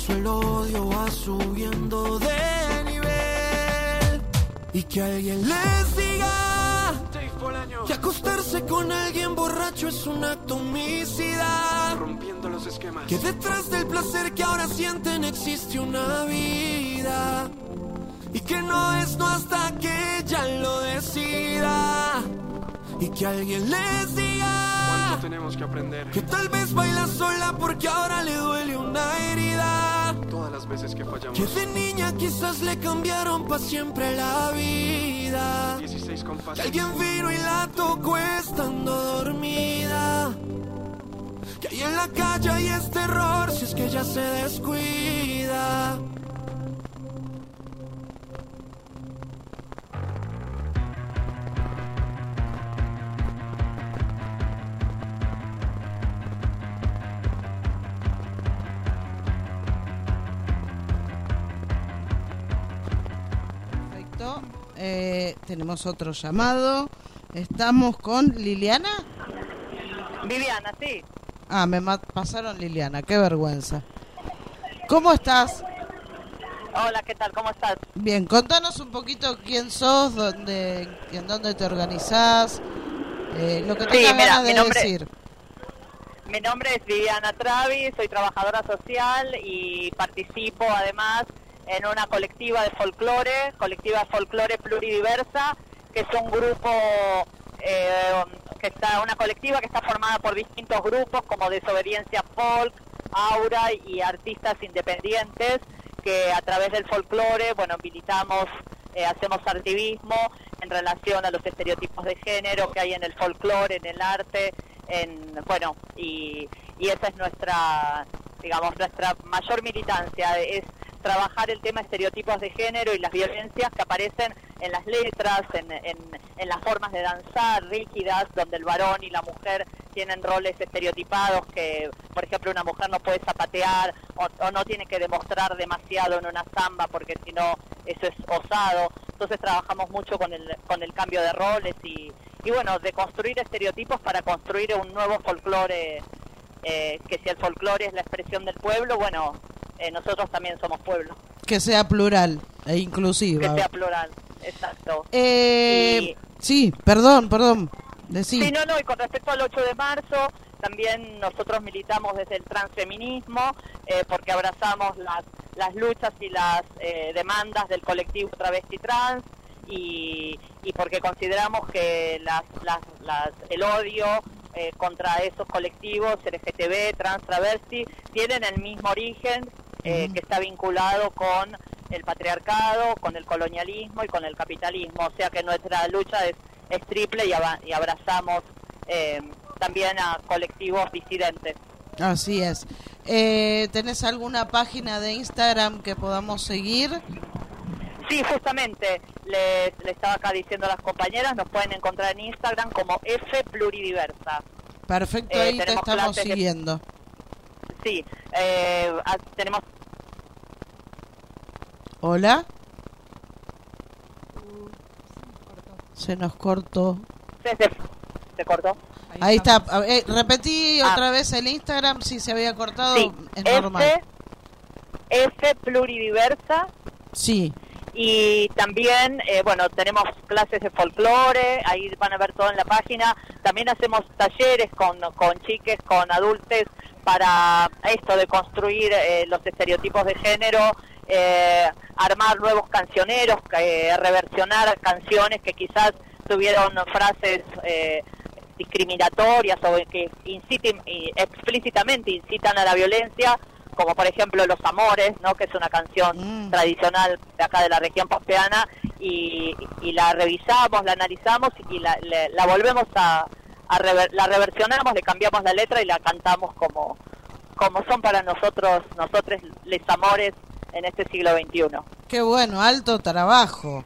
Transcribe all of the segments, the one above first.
eso el odio va subiendo de nivel. Y que alguien les diga que acostarse con alguien borracho es un acto homicida. Rompiendo los esquemas. Que detrás del placer que ahora sienten existe una vida. Y que no es no hasta que ella lo decida. Y que alguien les diga ¿Cuánto tenemos que aprender? que tal vez baila sola porque ahora le duele una herida. Todas las veces que fallamos. Que de niña quizás le cambiaron para siempre la vida. 16 Que compases. alguien vino y la tocó estando dormida. Que ahí en la calle hay este error si es que ella se descuida. Eh, tenemos otro llamado. Estamos con Liliana. Viviana, sí. Ah, me pasaron Liliana, qué vergüenza. ¿Cómo estás? Hola, ¿qué tal? ¿Cómo estás? Bien, contanos un poquito quién sos, dónde, en dónde te organizás, eh, lo que Sí, tengas mira, ganas de nombre- decir. Mi nombre es Viviana Travi, soy trabajadora social y participo además en una colectiva de folclore, colectiva de folclore pluridiversa, que es un grupo, eh, que está, una colectiva que está formada por distintos grupos como Desobediencia Folk, Aura y artistas independientes que a través del folclore, bueno, militamos, eh, hacemos activismo en relación a los estereotipos de género que hay en el folclore, en el arte, en, bueno, y, y esa es nuestra, digamos, nuestra mayor militancia, es trabajar el tema estereotipos de género y las violencias que aparecen en las letras, en, en, en las formas de danzar rígidas, donde el varón y la mujer tienen roles estereotipados, que por ejemplo una mujer no puede zapatear o, o no tiene que demostrar demasiado en una samba porque si no eso es osado. Entonces trabajamos mucho con el, con el cambio de roles y, y bueno, de construir estereotipos para construir un nuevo folclore, eh, que si el folclore es la expresión del pueblo, bueno, eh, nosotros también somos pueblo, Que sea plural e inclusiva. que sea plural, exacto. Eh, Sí, perdón, perdón. Sí, no, no, y con respecto al 8 de marzo, también nosotros militamos desde el transfeminismo, eh, porque abrazamos las, las luchas y las eh, demandas del colectivo travesti trans, y, y porque consideramos que las, las, las, el odio eh, contra esos colectivos LGTB, trans, travesti, tienen el mismo origen eh, que está vinculado con el patriarcado, con el colonialismo y con el capitalismo. O sea que nuestra lucha es, es triple y, abrazamos eh, también a colectivos disidentes. Así es. Eh, ¿Tenés alguna página de Instagram que podamos seguir? Sí, justamente, les estaba acá diciendo a las compañeras, nos pueden encontrar en Instagram como F Pluridiversa. Perfecto, Eh, ahí te estamos siguiendo. Sí, eh, tenemos Hola. Se nos cortó. se, se- se cortó. Ahí está. A ver, repetí Ah. otra vez el Instagram, si se había cortado, Sí, es normal. F, F Pluridiversa Sí, y también, eh, bueno, tenemos clases de folclore, ahí van a ver todo en la página. También hacemos talleres con, con chiques, con adultos, para esto de construir eh, los estereotipos de género, eh, armar nuevos cancioneros, eh, reversionar canciones que quizás tuvieron frases eh, discriminatorias o que inciten, y explícitamente incitan a la violencia, como por ejemplo Los Amores, ¿no? que es una canción Mm. tradicional de acá de la región pampeana, y, y la revisamos, la analizamos y la, le- la volvemos a, a rever- la reversionamos, le cambiamos la letra y la cantamos como, como son para nosotros, nosotros les amores en este siglo XXI. qué bueno, alto trabajo.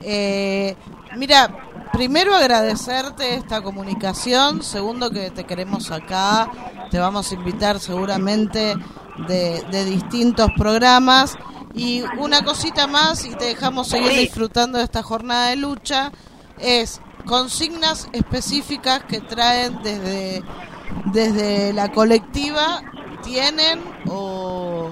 Eh, mira, primero agradecerte esta comunicación, segundo que te queremos acá, te vamos a invitar seguramente de, de distintos programas y una cosita más y te dejamos seguir Sí. disfrutando de esta jornada de lucha es consignas específicas que traen desde desde la colectiva tienen o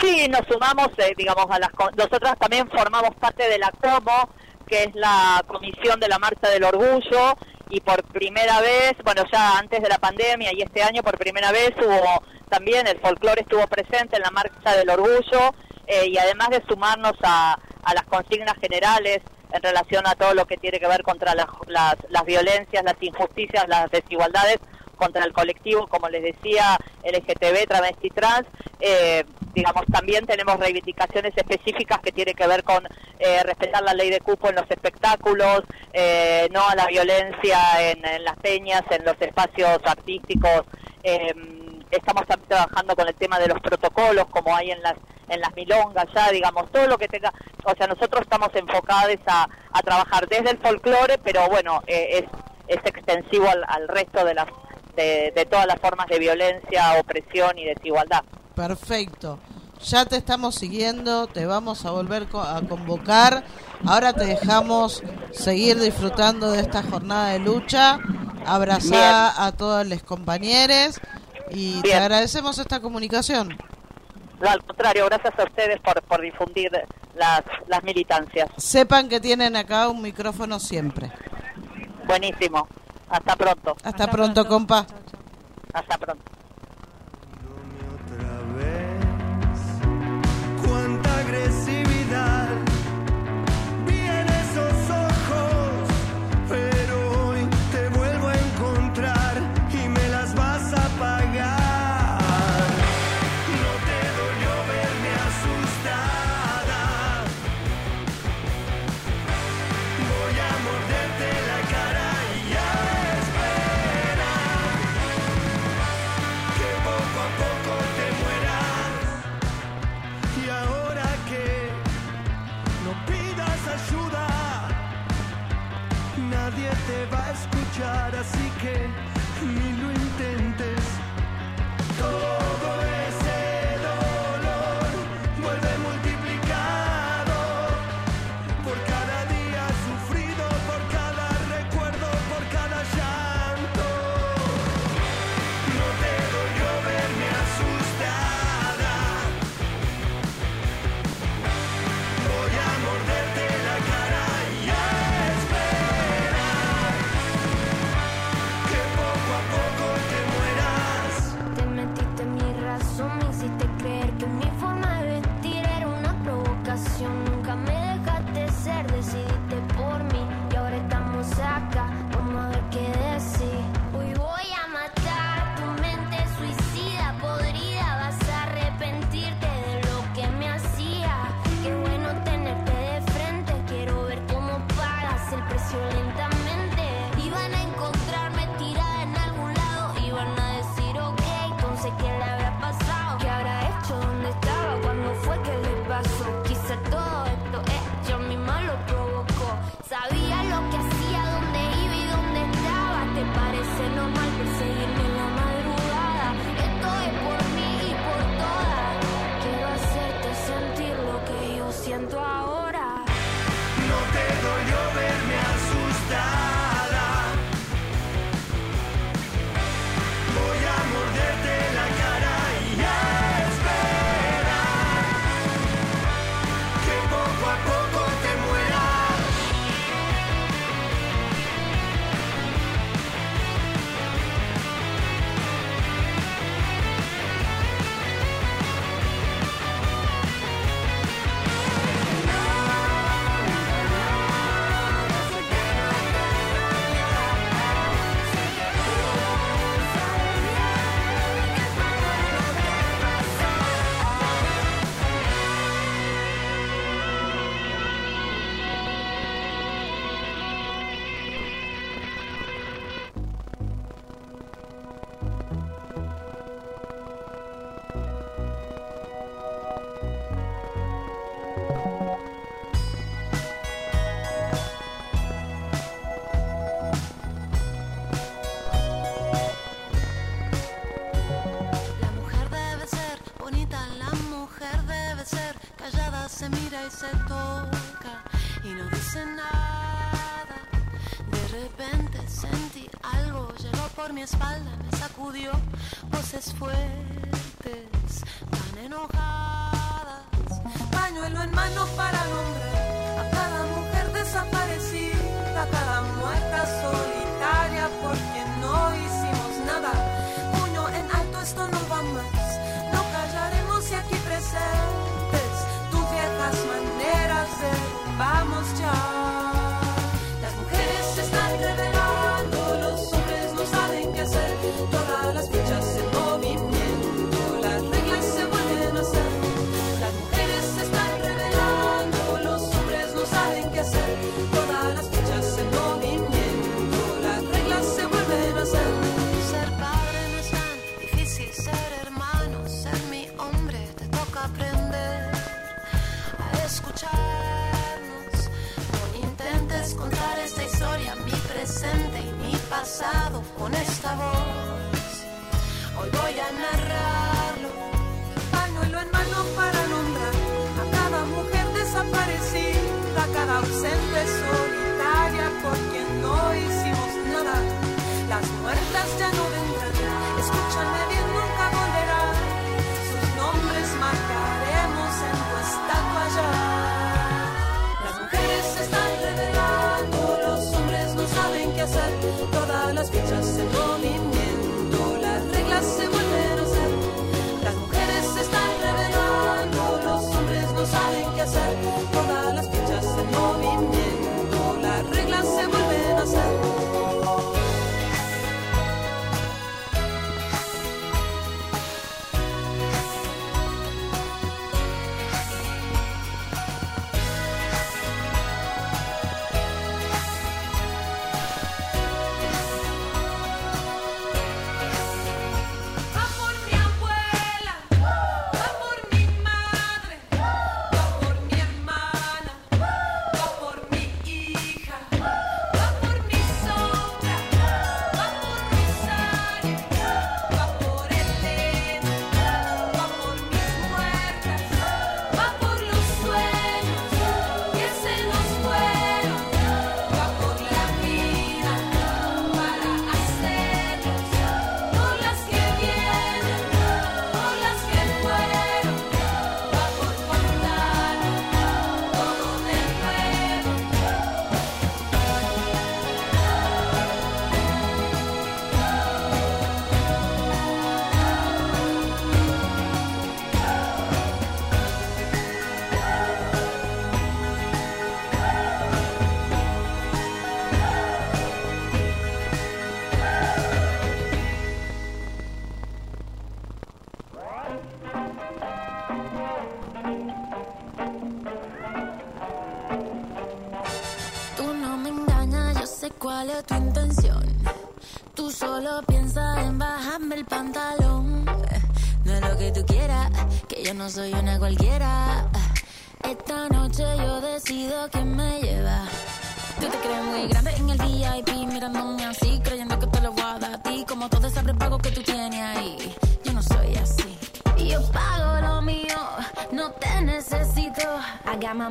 Sí, nos sumamos, eh, digamos, a las... Nosotras también formamos parte de la COMO, que es la Comisión de la Marcha del Orgullo, y por primera vez, bueno, ya antes de la pandemia y este año por primera vez hubo también, el folclore estuvo presente en la Marcha del Orgullo, eh, y además de sumarnos a, a, las consignas generales en relación a todo lo que tiene que ver contra las, las, las violencias, las injusticias, las desigualdades, contra el colectivo, como les decía, LGTB, travesti, trans, eh, digamos, también tenemos reivindicaciones específicas que tienen que ver con eh, respetar la ley de cupo en los espectáculos, eh, no a la violencia en, las peñas, en los espacios artísticos. Em, estamos también trabajando con el tema de los protocolos, como hay en las en las milongas ya, digamos, todo lo que tenga, o sea, nosotros estamos enfocados a, a trabajar desde el folclore, pero bueno, es, es extensivo al, al resto de las de, de todas las formas de violencia, opresión y desigualdad. Perfecto. Ya te estamos siguiendo, te vamos a volver a convocar. Ahora te dejamos seguir disfrutando de esta jornada de lucha. Abrazar a todos los compañeros y Bien. te agradecemos esta comunicación. No, al contrario, gracias a ustedes por, por difundir las, las militancias. Sepan que tienen acá un micrófono siempre. Buenísimo. Hasta pronto. Hasta, Hasta pronto, pronto, compa. Hasta pronto. Escuchar, así que pasó? Quizá todo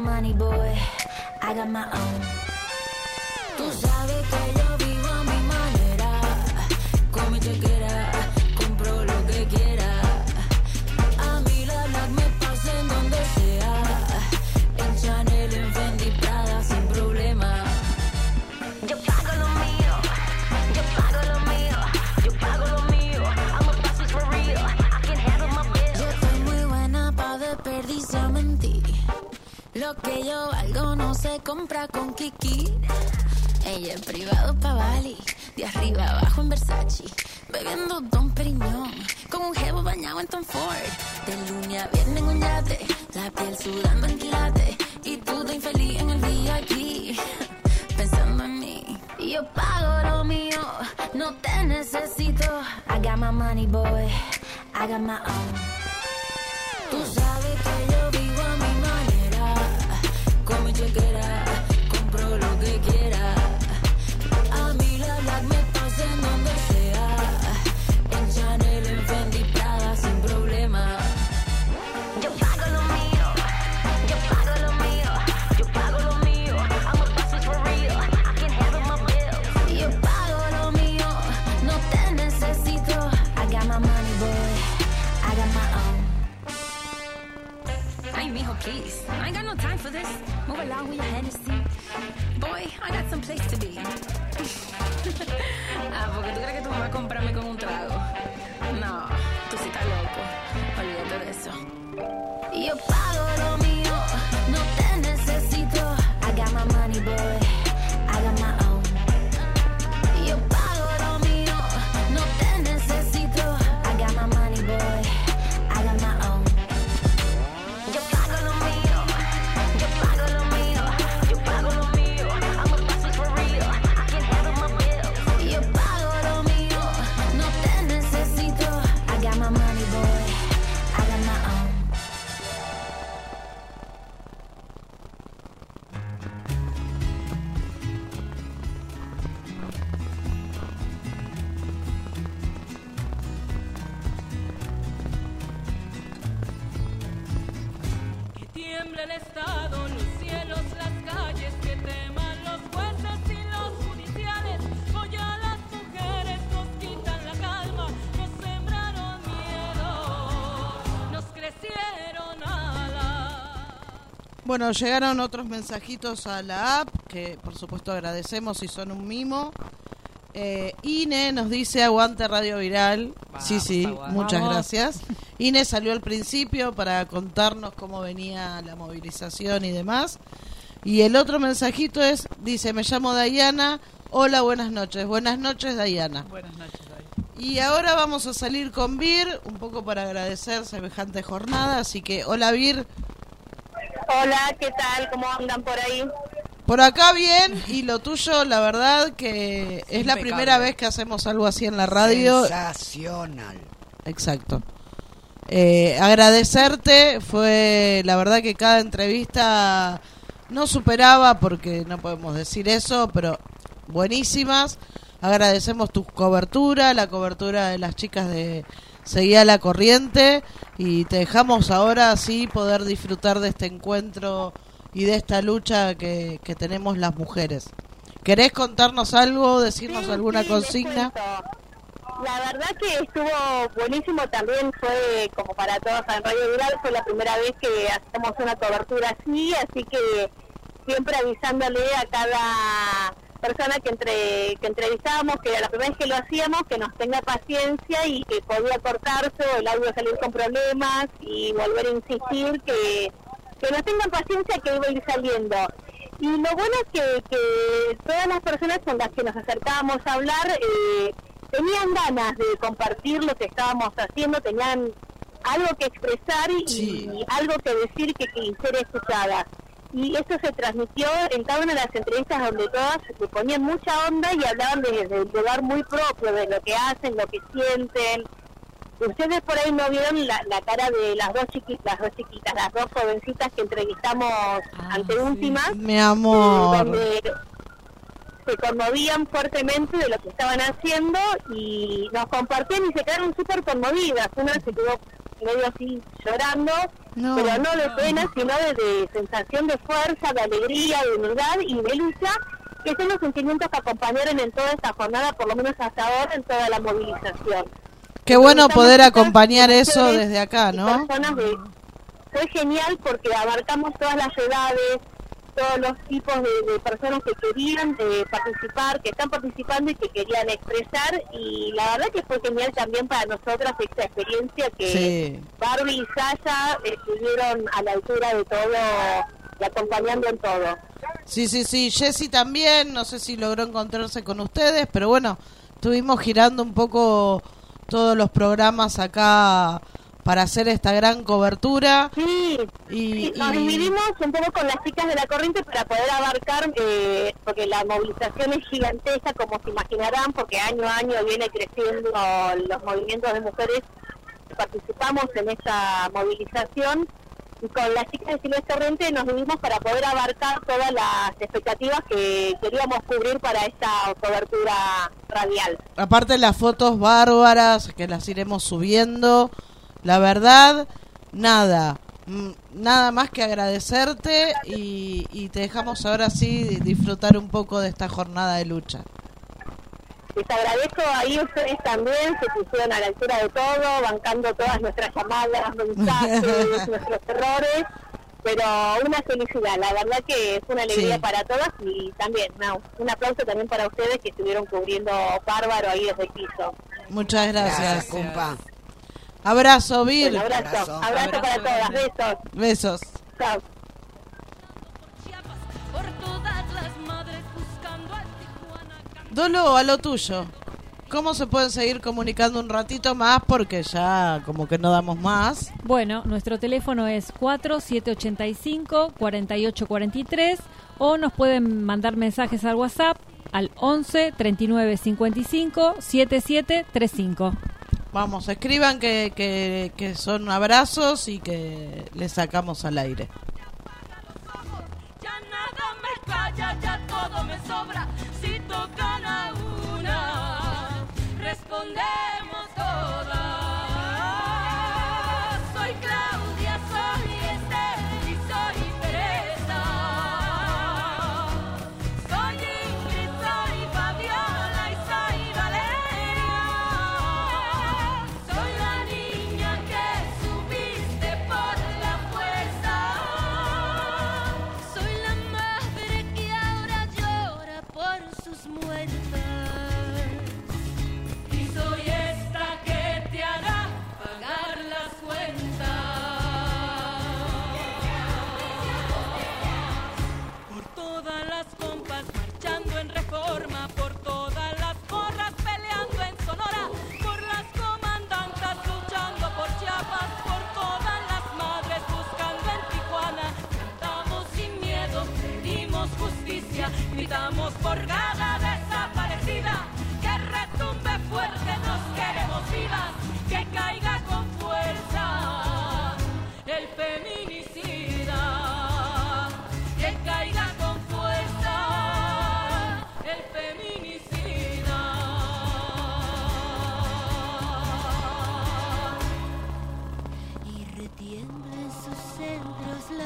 money, Bueno, llegaron otros mensajitos a la app, que por supuesto agradecemos si son un mimo. Eh, Ine nos dice aguante Radio Viral. sí, sí, muchas Vamos. gracias. Ine salió al principio para contarnos cómo venía la movilización y demás. Y el otro mensajito es, dice, me llamo Dayana. Hola, buenas noches. Buenas noches, Dayana. Buenas noches, David. Y ahora vamos a salir con Vir, un poco para agradecer semejante jornada. Así que, hola Vir, Hola, ¿qué tal? ¿Cómo andan por ahí? Por acá bien, y lo tuyo, la verdad que es la primera vez que hacemos algo así en la radio. Sensacional. Exacto. Eh, agradecerte, fue la verdad que cada entrevista no superaba, porque no podemos decir eso, pero buenísimas. Agradecemos tu cobertura, la cobertura de las chicas de Seguía la Corriente, y te dejamos ahora así poder disfrutar de este encuentro y de esta lucha que, que tenemos las mujeres. ¿Querés contarnos algo, decirnos Sí, alguna sí, consigna? La verdad que estuvo buenísimo también, fue como para todos en Radio Viral, fue la primera vez que hacemos una cobertura así, así que siempre avisándole a cada persona que entre que entrevistábamos, que era la primera vez que lo hacíamos, que nos tenga paciencia y que podía cortarse o el audio salir con problemas y volver a insistir que, que nos tengan paciencia que iba a ir saliendo. Y lo bueno es que, que todas las personas con las que nos acercábamos a hablar eh, tenían ganas de compartir lo que estábamos haciendo, tenían algo que expresar y, Sí. y algo que decir que, que ser escuchada. Y eso se transmitió en cada una de las entrevistas donde todas se ponían mucha onda y hablaban desde el lugar muy propio, de lo que hacen, lo que sienten. Ustedes por ahí no vieron la, la cara de las dos chiquitas, las dos chiquitas, las dos jovencitas que entrevistamos ante últimas Mi amor. donde se conmovían fuertemente de lo que estaban haciendo y nos compartían y se quedaron súper conmovidas. Una se quedó medio así llorando, No. pero no de pena, sino de, de sensación de fuerza, de alegría, de unidad y de lucha, que son los sentimientos que acompañaron en toda esta jornada, por lo menos hasta ahora, en toda la movilización. Qué bueno poder acompañar eso desde acá, ¿no? personas de- fue genial porque abarcamos todas las edades, todos los tipos de, de personas que querían eh, participar, que están participando y que querían expresar. Y la verdad que fue genial también para nosotras esta experiencia que Sí. Barbie y Sasha estuvieron a la altura de todo y acompañando en todo. Sí, sí, sí. Jessy también, no sé si logró encontrarse con ustedes, pero bueno, estuvimos girando un poco todos los programas acá para hacer esta gran cobertura. Sí, Y, Sí, nos y- dividimos un poco con las chicas de la corriente para poder abarcar, eh, porque la movilización es gigantesca, como se imaginarán, porque año a año viene creciendo los movimientos de mujeres que participamos en esta movilización. Y con las chicas de Silvestre Corriente nos dividimos para poder abarcar todas las expectativas que queríamos cubrir para esta cobertura radial. aparte las fotos bárbaras que las iremos subiendo. La verdad, nada. mm, Nada más que agradecerte y, y te dejamos ahora sí disfrutar un poco de esta jornada de lucha. Les agradezco ahí ustedes también, se pusieron a la altura de todo, bancando todas nuestras llamadas, mensajes, nuestros errores. pero una felicidad, la verdad que es una alegría Sí. para todas y también no, un aplauso también para ustedes que estuvieron cubriendo bárbaro ahí desde el piso. Muchas gracias. Gracias, compa. Abrazo, Vir. Un abrazo, Abrazo. abrazo, para todas, besos, Besos. chao. Dolo, a lo tuyo. ¿Cómo se pueden seguir comunicando un ratito más? Porque ya como que no damos más. Bueno, nuestro teléfono es 4785-4843 o nos pueden mandar mensajes al WhatsApp al 11 39 55 7735. Vamos, escriban que, que, son abrazos y que les sacamos al aire.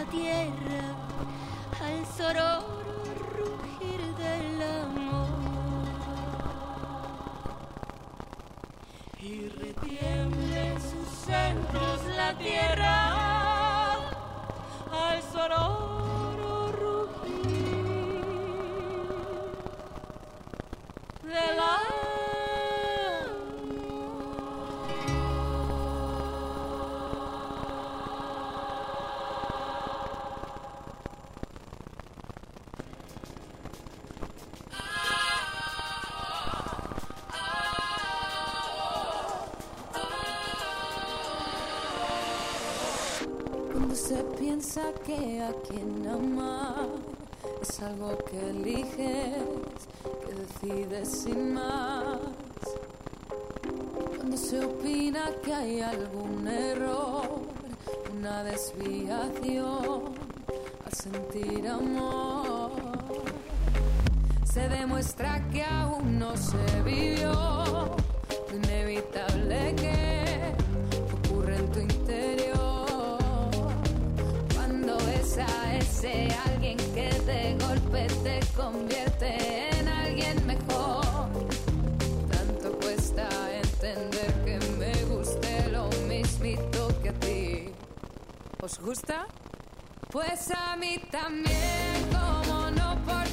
Tierra al sororo rugir del amor. Y retiembla en sus centros la tierra al sonoro piensa que a quien amar es algo que eliges, que decides sin más. Cuando se opina que hay algún error, una desviación al sentir amor, se demuestra que aún no se vivió convierte en alguien mejor. Tanto cuesta entender que me guste lo mismito que a ti. ¿Os gusta? Pues a mí también, como no, por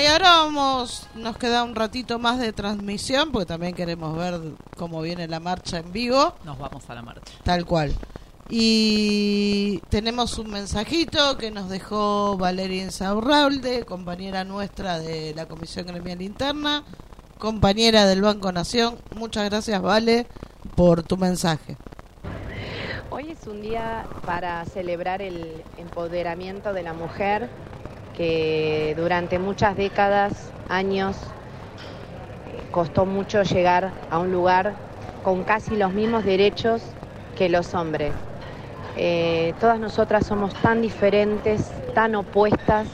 y ahora vamos, nos queda un ratito más de transmisión, porque también queremos ver cómo viene la marcha en vivo, Nos vamos a la marcha. tal cual. Y tenemos un mensajito que nos dejó Valeria Insaurralde, compañera nuestra de la Comisión Gremial Interna, compañera del Banco Nación. Muchas gracias, Vale, por tu mensaje. Hoy es un día para celebrar el empoderamiento de la mujer que durante muchas décadas, años, costó mucho llegar a un lugar con casi los mismos derechos que los hombres. Eh, todas nosotras somos tan diferentes, tan opuestas,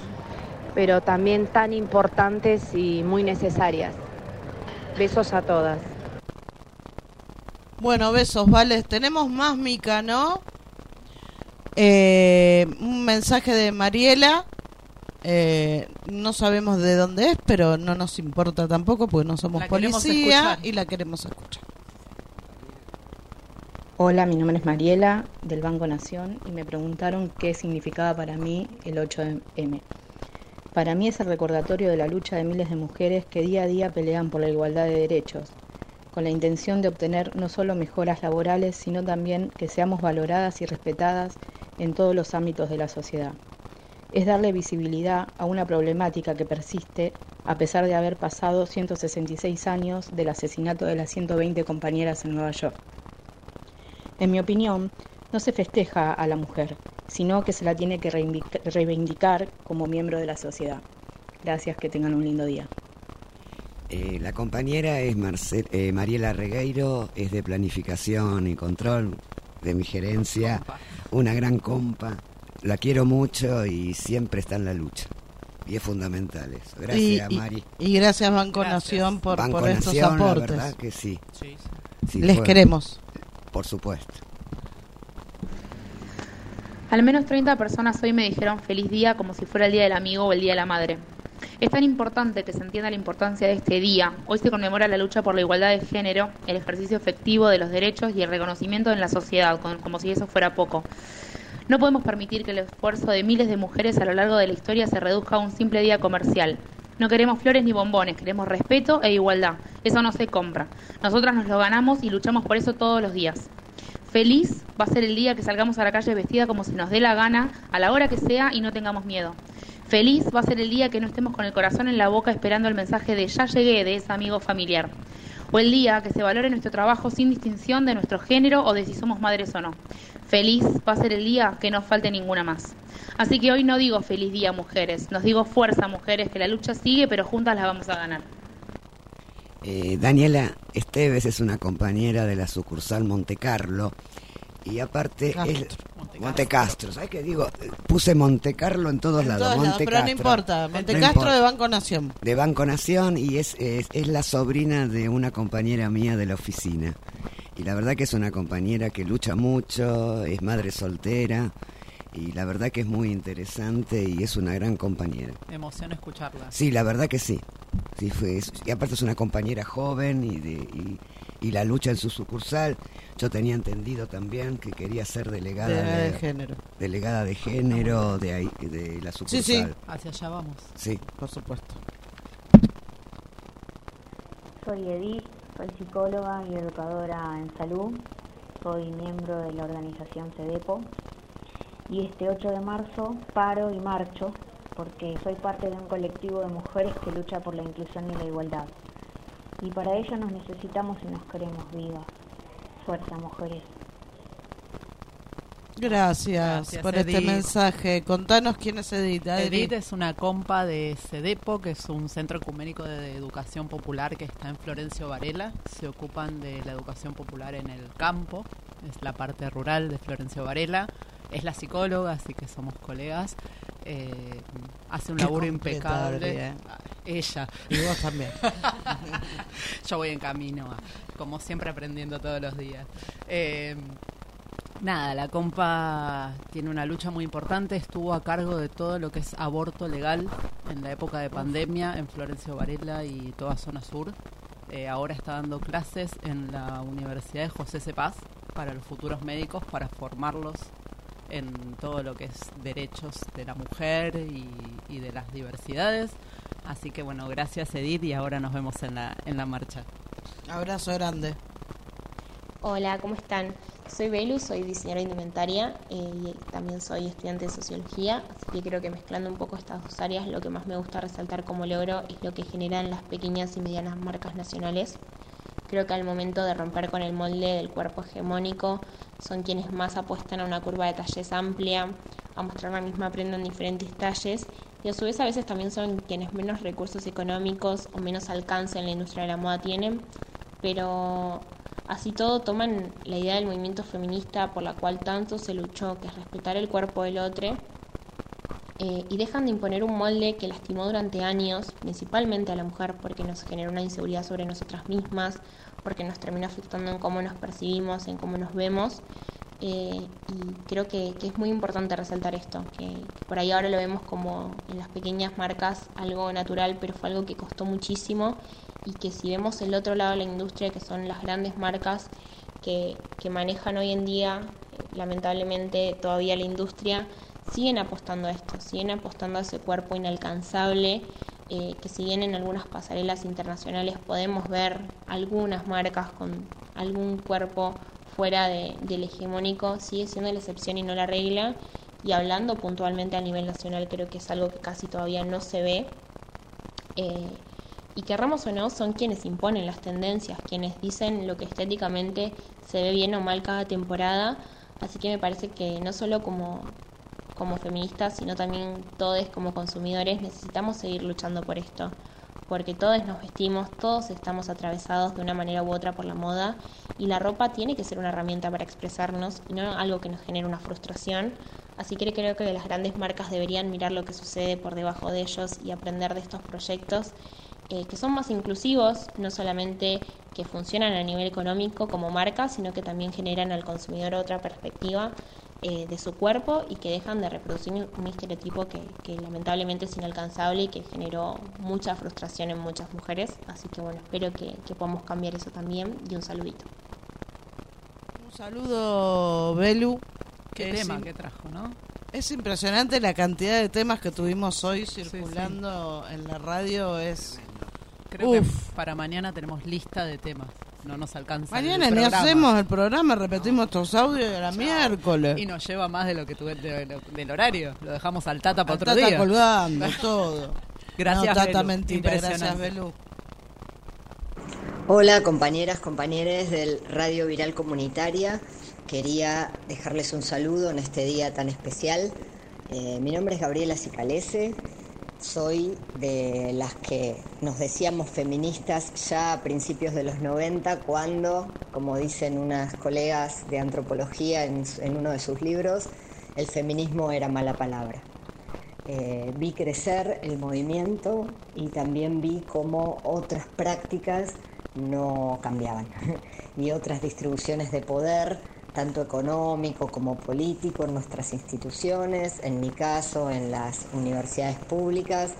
pero también tan importantes y muy necesarias. Besos a todas. Bueno, besos, vale. Tenemos más, Mica, ¿no? Eh, un mensaje de Mariela. Eh, no sabemos de dónde es, pero no nos importa tampoco porque no somos La policía y la queremos escuchar. Hola, mi nombre es Mariela del Banco Nación y me preguntaron qué significaba para mí el 8M. Para mí es el recordatorio de la lucha de miles de mujeres que día a día pelean por la igualdad de derechos, con la intención de obtener no solo mejoras laborales, sino también que seamos valoradas y respetadas en todos los ámbitos de la sociedad. Es darle visibilidad a una problemática que persiste a pesar de haber pasado 166 años del asesinato de las 120 compañeras en Nueva York. En mi opinión, no se festeja a la mujer, sino que se la tiene que reivindic- reivindicar como miembro de la sociedad. Gracias, que tengan un lindo día. Eh, la compañera es Marcel- eh, Mariela Regueiro, es de planificación y control de mi gerencia, una gran compa. La quiero mucho y siempre está en la lucha. Y es fundamental eso. Gracias, y, Mari. y gracias, Banco Nación, por, Banco por estos Nación, aportes. La verdad que sí. Sí, Les fue- queremos. Por supuesto. Al menos 30 personas hoy me dijeron feliz día como si fuera el día del amigo o el día de la madre. Es tan importante que se entienda la importancia de este día. Hoy se conmemora la lucha por la igualdad de género, el ejercicio efectivo de los derechos y el reconocimiento en la sociedad, con- como si eso fuera poco. No podemos permitir que el esfuerzo de miles de mujeres a lo largo de la historia se reduzca a un simple día comercial. No queremos flores ni bombones, queremos respeto e igualdad. Eso no se compra. Nosotras nos lo ganamos y luchamos por eso todos los días. Feliz va a ser el día que salgamos a la calle vestida como se nos dé la gana, a la hora que sea y no tengamos miedo. Feliz va a ser el día que no estemos con el corazón en la boca esperando el mensaje de ya llegué de ese amigo familiar. O el día que se valore nuestro trabajo sin distinción de nuestro género o de si somos madres o no. Feliz va a ser el día que no falte ninguna más. Así que hoy no digo feliz día mujeres, nos digo fuerza mujeres, que la lucha sigue pero juntas la vamos a ganar. Eh, Daniela Esteves es una compañera de la sucursal Monte Carlo y aparte Monte Castro. ¿Sabes qué digo? Puse Monte Carlo en todos En lados. todos lados, pero no importa. Monte No Castro importa. de Banco Nación. de Banco Nación y es, es, es la sobrina de una compañera mía de la oficina. Y la verdad que es una compañera que lucha mucho, es madre soltera y la verdad que es muy interesante y es una gran compañera. Me emociona escucharla. Sí, la verdad que sí. sí fue, es- y aparte es una compañera joven y, de, y, y la lucha en su sucursal. Yo tenía entendido también que quería ser delegada, Delegada de género. Delegada de género de, ahí, de la sucursal. Sí, sí. Hacia allá vamos. Sí. Por supuesto. Soy Edith, soy psicóloga y educadora en salud. Soy miembro de la organización CEDEPO. Y este 8 de marzo paro y marcho porque soy parte de un colectivo de mujeres que lucha por la inclusión y la igualdad. Y para ello nos necesitamos y nos queremos vivas. Fuerza, mujeres. Gracias, Gracias, por este mensaje. Contanos quién es Edith. Adri. Edith es una compa de CEDEPO, que es un centro ecuménico de educación popular que está en Florencio Varela. Se ocupan de la educación popular en el campo, es la parte rural de Florencio Varela. Es la psicóloga, así que somos colegas. Eh, hace un Qué laburo impecable. Ah, Ella. Y vos también. Yo voy en camino, como siempre aprendiendo todos los días. Eh, Nada, la compa tiene una lucha muy importante, estuvo a cargo de todo lo que es aborto legal en la época de pandemia en Florencio Varela y toda zona sur. Eh, ahora está dando clases en la Universidad de José Cepaz para los futuros médicos, para formarlos en todo lo que es derechos de la mujer y, y de las diversidades. Así que bueno, gracias Edith y ahora nos vemos en la, en la marcha. Abrazo grande. Hola, ¿cómo están? Soy Belu, soy diseñadora indumentaria eh, y también soy estudiante de sociología, así que creo que mezclando un poco estas dos áreas, lo que más me gusta resaltar como logro es lo que generan las pequeñas y medianas marcas nacionales. Creo que al momento de romper con el molde del cuerpo hegemónico, son quienes más apuestan a una curva de talles amplia, a mostrar la misma prenda en diferentes talles y a su vez a veces también son quienes menos recursos económicos o menos alcance en la industria de la moda tienen, pero así todo toman la idea del movimiento feminista por la cual tanto se luchó, que es respetar el cuerpo del otro, eh, y dejan de imponer un molde que lastimó durante años, principalmente a la mujer, porque nos generó una inseguridad sobre nosotras mismas, porque nos terminó afectando en cómo nos percibimos, en cómo nos vemos. Eh, y creo que, es muy importante resaltar esto, que, que por ahí ahora lo vemos como en las pequeñas marcas algo natural, pero fue algo que costó muchísimo y que si vemos el otro lado de la industria, que son las grandes marcas que, que manejan hoy en día, lamentablemente todavía la industria, siguen apostando a esto, siguen apostando a ese cuerpo inalcanzable, eh, que si bien en algunas pasarelas internacionales podemos ver algunas marcas con algún cuerpo fuera de- del hegemónico, sigue siendo la excepción y no la regla. Y hablando puntualmente a nivel nacional, creo que es algo que casi todavía no se ve. Eh, y querramos o no, son quienes imponen las tendencias, quienes dicen lo que estéticamente se ve bien o mal cada temporada. Así que me parece que no solo como, como feministas, sino también todos como consumidores necesitamos seguir luchando por esto. Porque todos nos vestimos, todos estamos atravesados de una manera u otra por la moda y la ropa tiene que ser una herramienta para expresarnos y no algo que nos genere una frustración. Así que creo que las grandes marcas deberían mirar lo que sucede por debajo de ellos y aprender de estos proyectos eh, que son más inclusivos, no solamente que funcionan a nivel económico como marca, sino que también generan al consumidor otra perspectiva eh, de su cuerpo y que dejan de reproducir un estereotipo que, que lamentablemente es inalcanzable y que generó mucha frustración en muchas mujeres. Así que bueno, espero que, que podamos cambiar eso también y un saludito. Un saludo, Belu. Qué que tema que trajo, ¿no? Es impresionante la cantidad de temas que tuvimos hoy circulando en la radio. Es Creo que Uf. para mañana tenemos lista de temas. No nos alcanza. Mañana ni hacemos el programa, repetimos estos audios de la miércoles. Y nos lleva más de lo que tuve de del horario. Lo dejamos al Tata para Al otro Tata día. colgando todo. Gracias, No, Tata, Belu. mentira. Gracias. Belu. Hola compañeras, compañeros del Radio Viral Comunitaria. Quería dejarles un saludo en este día tan especial. Eh, mi nombre es Gabriela Cicalese. Soy de las que nos decíamos feministas ya a principios de los 90 cuando, como dicen unas colegas de antropología en, uno de sus libros, el feminismo era mala palabra. Eh, vi crecer el movimiento y también vi cómo otras prácticas no cambiaban y otras distribuciones de poder, tanto económico como político, en nuestras instituciones, en mi caso, en las universidades públicas,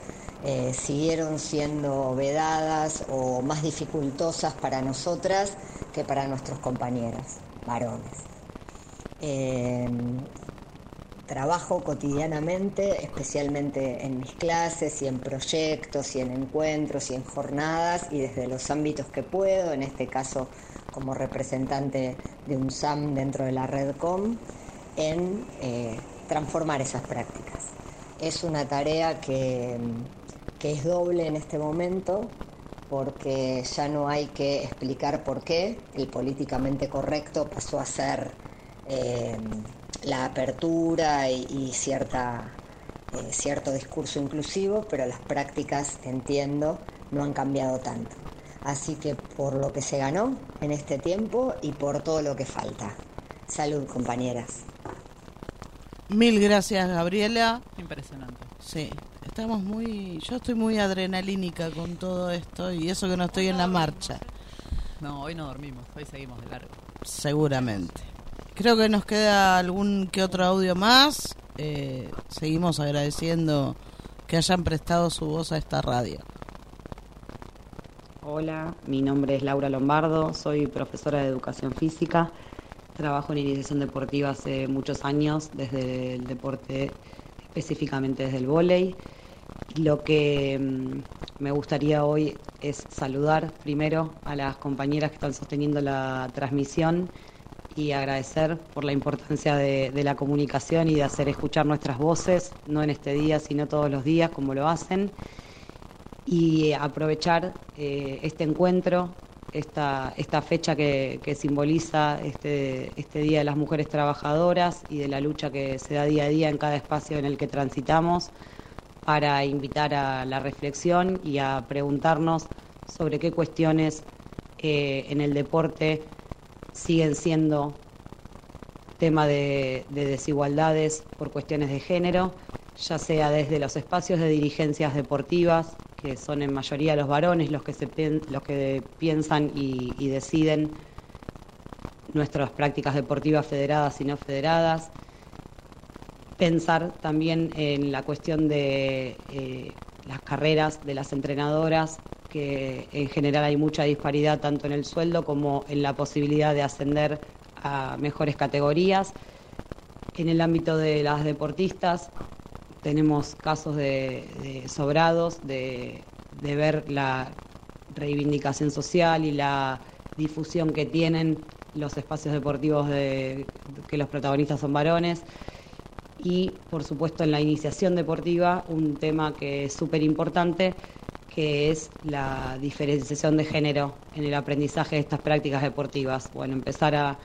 eh, siguieron siendo vedadas o más dificultosas para nosotras que para nuestros compañeros varones. Eh, trabajo cotidianamente, especialmente en mis clases y en proyectos y en encuentros y en jornadas y desde los ámbitos que puedo, en este caso como representante de un SAM dentro de la red COM, en eh, transformar esas prácticas. Es una tarea que, que es doble en este momento porque ya no hay que explicar por qué el políticamente correcto pasó a ser eh, la apertura y, cierta, eh, cierto discurso inclusivo, pero las prácticas, entiendo, no han cambiado tanto. Así que por lo que se ganó en este tiempo y por todo lo que falta. Salud, compañeras. Mil gracias, Gabriela. Impresionante. Sí, estamos muy. Yo estoy muy adrenalínica con todo esto y eso que no estoy en la marcha, No, hoy no dormimos. Hoy seguimos de largo. seguramente. Creo que nos queda algún que otro audio más. Eh, seguimos agradeciendo que hayan prestado su voz a esta radio. Hola, mi nombre es Laura Lombardo, soy profesora de educación física, trabajo en iniciación deportiva hace muchos años, desde el deporte, específicamente desde el vóley. Lo que mm, me gustaría hoy es saludar primero a las compañeras que están sosteniendo la transmisión y agradecer por la importancia de, de la comunicación y de hacer escuchar nuestras voces, no en este día, sino todos los días, como lo hacen y aprovechar eh, este encuentro, esta, esta fecha que, que simboliza este, este Día de las Mujeres Trabajadoras y de la lucha que se da día a día en cada espacio en el que transitamos, para invitar a la reflexión y a preguntarnos sobre qué cuestiones eh, en el deporte siguen siendo tema de, de desigualdades por cuestiones de género ya sea desde los espacios de dirigencias deportivas, que son en mayoría los varones los que, se, los que piensan y, y deciden nuestras prácticas deportivas federadas y no federadas. Pensar también en la cuestión de eh, las carreras de las entrenadoras, que en general hay mucha disparidad tanto en el sueldo como en la posibilidad de ascender a mejores categorías. En el ámbito de las deportistas tenemos casos de, sobrados, de, ver la reivindicación social y la difusión que tienen los espacios deportivos de que los protagonistas son varones y por supuesto en la iniciación deportiva un tema que es súper importante que es la diferenciación de género en el aprendizaje de estas prácticas deportivas. Bueno, empezar a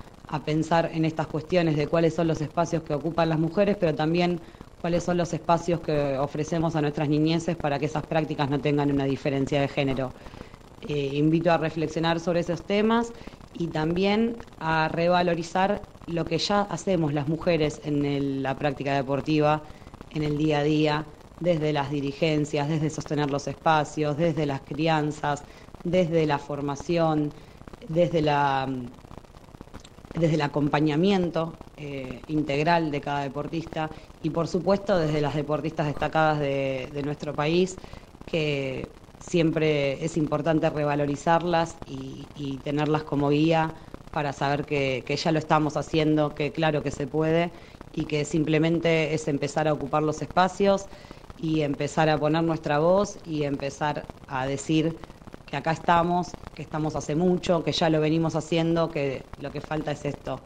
pensar en estas cuestiones de cuáles son los espacios que ocupan las mujeres, pero también cuáles son los espacios que ofrecemos a nuestras niñeces para que esas prácticas no tengan una diferencia de género. Eh, invito a reflexionar sobre esos temas y también a revalorizar lo que ya hacemos las mujeres en la práctica deportiva, en el día a día, desde las dirigencias, desde sostener los espacios, desde las crianzas, desde la formación, desde la desde el acompañamiento eh, integral de cada deportista y por supuesto desde las deportistas destacadas de, nuestro país que siempre es importante revalorizarlas y, y tenerlas como guía para saber que, que ya lo estamos haciendo, que claro que se puede y que simplemente es empezar a ocupar los espacios y empezar a poner nuestra voz y empezar a decir que acá estamos, que estamos hace mucho, que ya lo venimos haciendo, que lo que falta es esto,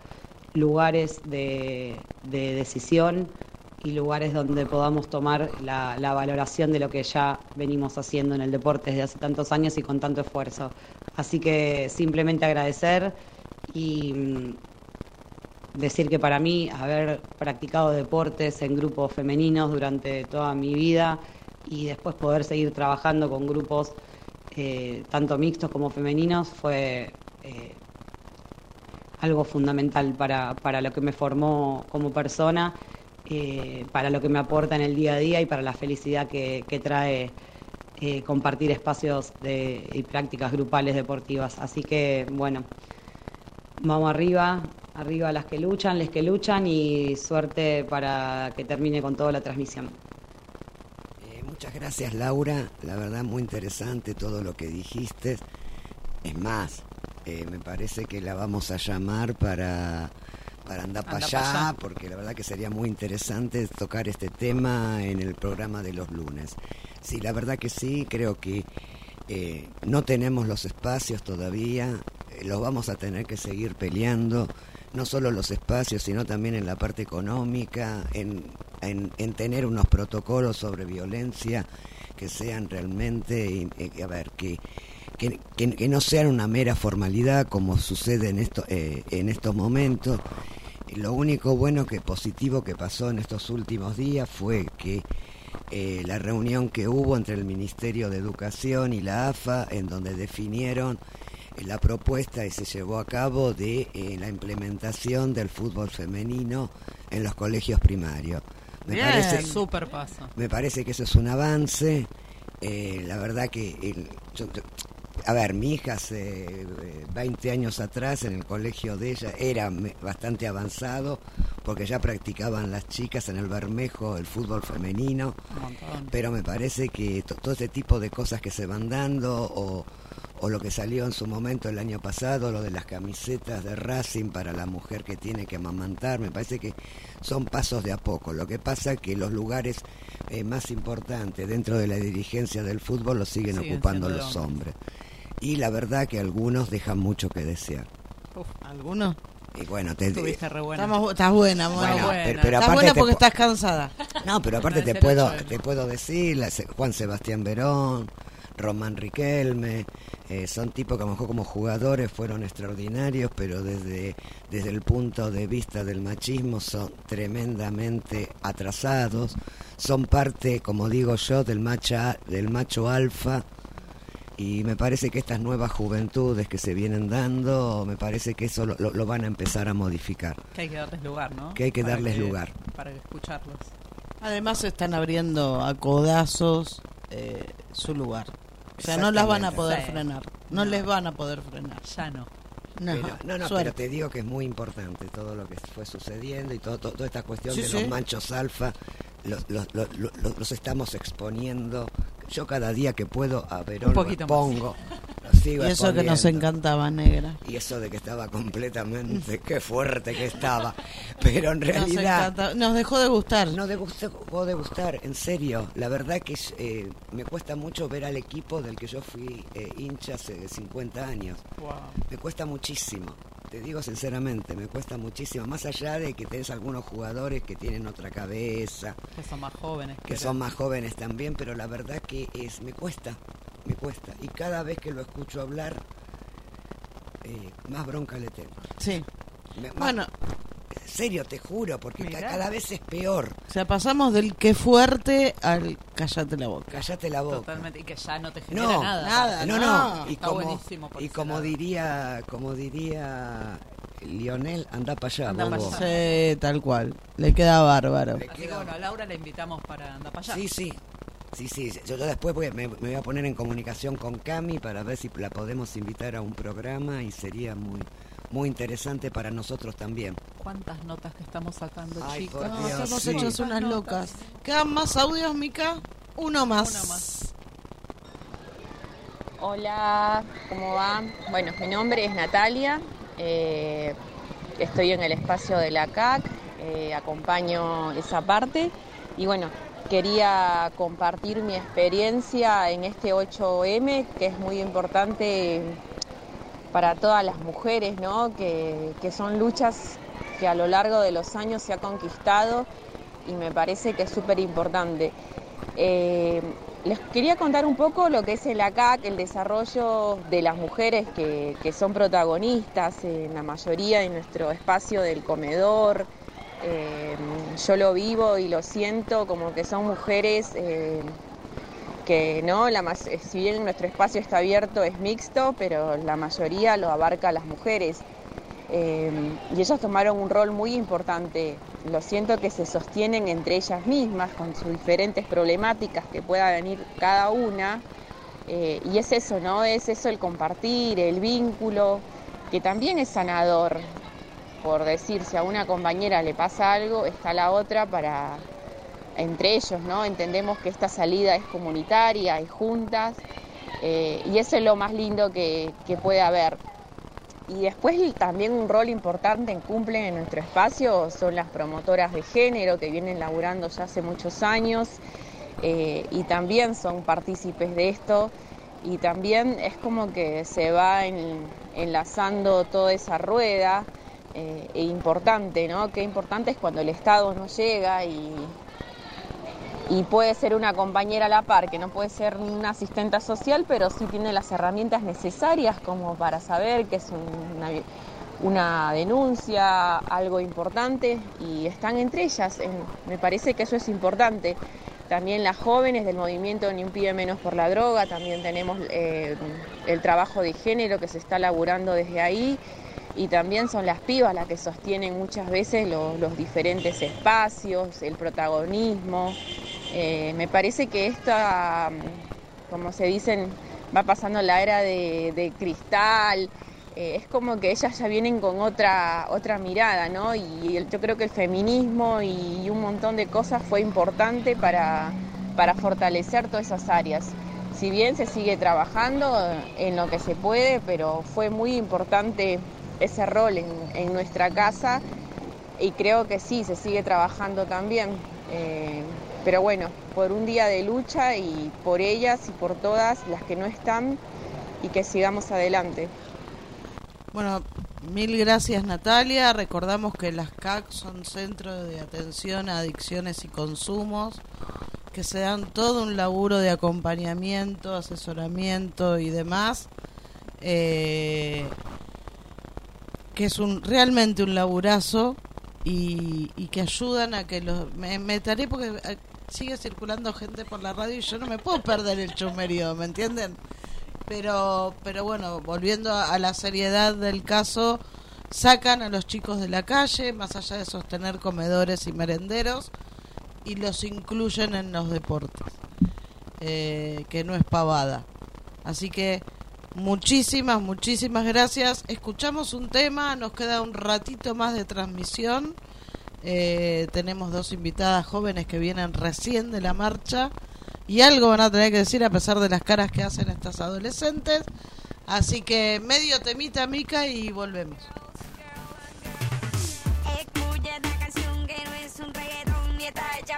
lugares de, de decisión y lugares donde podamos tomar la, la valoración de lo que ya venimos haciendo en el deporte desde hace tantos años y con tanto esfuerzo. Así que simplemente agradecer y mm, decir que para mí haber practicado deportes en grupos femeninos durante toda mi vida y después poder seguir trabajando con grupos tanto mixtos como femeninos fue eh, algo fundamental para, para lo que me formó como persona, eh, para lo que me aporta en el día a día y para la felicidad que, que trae eh, compartir espacios de, y prácticas grupales deportivas. Así que, bueno, vamos arriba, arriba las que luchan, les que luchan y suerte para que termine con toda la transmisión. Muchas gracias Laura, la verdad muy interesante todo lo que dijiste. Es más, eh, me parece que la vamos a llamar para, para andar para Anda allá, pa' allá. porque la verdad que sería muy interesante tocar este tema en el programa de los lunes. Sí, la verdad que sí, creo que eh, no tenemos los espacios todavía, eh, los vamos a tener que seguir peleando, no solo los espacios, sino también en la parte económica, en, en, en tener unos protocolos sobre violencia que sean realmente, a ver, que, que, que- no sean una mera formalidad como sucede en, esto, eh, en estos momentos. Lo único bueno que positivo que pasó en estos últimos días fue que eh, la reunión que hubo entre el Ministerio de Educación y la AFA, en donde definieron eh, la propuesta y se llevó a cabo de la implementación del fútbol femenino en los colegios primarios. Me Bien. parece, paso. me parece que eso es un avance. Eh, la verdad que, el- yo- a ver, mi hija hace eh, 20 años atrás en el colegio de ella era bastante avanzado porque ya practicaban las chicas en el Bermejo el fútbol femenino, pero me parece que to- todo ese tipo de cosas que se van dando o, o lo que salió en su momento el año pasado, lo de las camisetas de Racing para la mujer que tiene que amamantar, me parece que son pasos de a poco. Lo que pasa es que los lugares eh, más importantes dentro de la dirigencia del fútbol los siguen Siguen ocupando los hombres. hombres. Y la verdad que algunos dejan mucho que desear. ¿Algunos? Y bueno, te, Estuviste re buena. Estamos- estás buena, Mona. Bueno, buena. pero, pero estás aparte buena porque po- estás cansada. No, pero aparte No, te puedo, te puedo decir, la- se- Juan Sebastián Verón, Román Riquelme, eh, son tipos que a lo mejor como jugadores fueron extraordinarios, pero desde, desde el punto de vista del machismo son tremendamente atrasados, son parte, como digo yo, del, macha, del macho alfa, y me parece que estas nuevas juventudes que se vienen dando, me parece que eso lo- lo- lo van a empezar a modificar. Que hay que darles lugar, ¿no? Que hay que Para darles lugar. Para escucharlos. Además están abriendo a codazos eh, su lugar. O sea, no las van a poder Sí. frenar. No, No. les van a poder frenar. Ya no. No, Pero, no, no, pero te digo que es muy importante todo lo que fue sucediendo y todo, todo- toda esta cuestión Sí, de sí. los manchos alfa, los, los, los, los- los estamos exponiendo. Yo cada día que puedo a Verón más. Y eso que nos encantaba, negra. Y eso de que estaba completamente, qué fuerte que estaba. Pero en Nos, realidad... encanta- nos dejó de gustar. No de gustar, dejó de gustar, en serio. La verdad que eh, me cuesta mucho ver al equipo del que yo fui eh, hincha hace 50 años. Me cuesta muchísimo. Te digo sinceramente, me cuesta muchísimo. Más allá de que tenés algunos jugadores que tienen otra cabeza, Que son más jóvenes. que son más jóvenes también, pero la verdad que es me cuesta, me cuesta. Y cada vez que lo escucho hablar, eh, más bronca le tengo. Sí. Me- más- Bueno. En serio, te juro, porque Mirá. cada vez es peor. O sea, pasamos del que fuerte al cállate la boca. Cállate la boca. Totalmente. Y que ya no te genera No, nada. no, no. Y Está como, buenísimo por y como diría, como diría Lionel, anda para allá, Anda pa' allá. Sí, tal cual. Le queda bárbaro. Así que bueno, a Laura la invitamos para andar para allá. Sí, sí. Sí, sí. Yo, yo después voy- me, me voy a poner en comunicación con Cami para ver si la podemos invitar a un programa y sería muy muy interesante para nosotros también. ¿Cuántas notas que estamos sacando, Ay, chicos? por No, Dios, hemos sí. hecho unas locas. ¿Quedan más audios, Mica? Uno más. Uno más. Hola, ¿cómo va? Bueno, mi nombre es Natalia, eh, estoy en el espacio de la CAC, eh, acompaño esa parte y bueno, quería compartir mi experiencia en este 8M, que es muy importante para todas las mujeres, ¿no? Que, que son luchas que a lo largo de los años se ha conquistado y me parece que es súper importante. Eh, les quería contar un poco lo que es el ACAC, el desarrollo de las mujeres que, que son protagonistas en la mayoría de nuestro espacio del comedor. Yo lo vivo y lo siento como que son mujeres eh, que no, eh, si bien nuestro espacio está abierto es mixto, pero la mayoría lo abarca a las mujeres. Eh, y ellas tomaron un rol muy importante. Lo siento que se sostienen entre ellas mismas con sus diferentes problemáticas que pueda venir cada una. Y es eso, ¿no? Es eso el compartir, el vínculo, que también es sanador. Por decir, si a una compañera le pasa algo, está la otra para, entre ellos, ¿no? Entendemos que esta salida es comunitaria y juntas, eh, y eso es lo más lindo que, que puede haber. Y después también un rol importante en cumplen en nuestro espacio son las promotoras de género que vienen laburando ya hace muchos años eh, y también son partícipes de esto y también es como que se va en- enlazando toda esa rueda eh, e importante, ¿no? Qué importante es cuando el Estado no llega y, puede ser una compañera a la par, que no puede ser una asistenta social, pero sí tiene las herramientas necesarias como para saber que es una, una denuncia, algo importante, y están entre ellas. Me parece que eso es importante. También las jóvenes del movimiento Ni un pibe menos por la droga, también tenemos eh, el trabajo de género que se está laburando desde ahí y también son las pibas las que sostienen muchas veces lo- los diferentes espacios, el protagonismo. Eh, me parece que esta, mm, como se dicen, va pasando la era de, cristal. eh, es como que ellas ya vienen con otra, otra mirada, ¿no? Y yo creo que el feminismo y un montón de cosas fue importante para, para fortalecer todas esas áreas. Si bien se sigue trabajando en lo que se puede, pero fue muy importante ese rol en, nuestra casa y creo que sí, se sigue trabajando también. Eh, pero bueno, por un día de lucha y por ellas y por todas las que no están y que sigamos adelante. Bueno, mil gracias Natalia. Recordamos que las CAC son centros de atención a adicciones y consumos, que se dan todo un laburo de acompañamiento, asesoramiento y demás. Eh, que es un realmente un laburazo y, y que ayudan a que los me meteré porque eh, sigue circulando gente por la radio y yo no me puedo perder el chumerío, ¿me entienden? Pero pero bueno, volviendo a, a la seriedad del caso, sacan a los chicos de la calle, más allá de sostener comedores y merenderos, y los incluyen en los deportes, eh, que no es pavada. Así que muchísimas, muchísimas gracias. Escuchamos un tema, nos queda un ratito más de transmisión. Eh, tenemos dos invitadas jóvenes que vienen recién de la marcha y algo van a tener que decir a pesar de las caras que hacen estas adolescentes. Así que medio temita, Mica, y volvemos. Canción es un reggaetón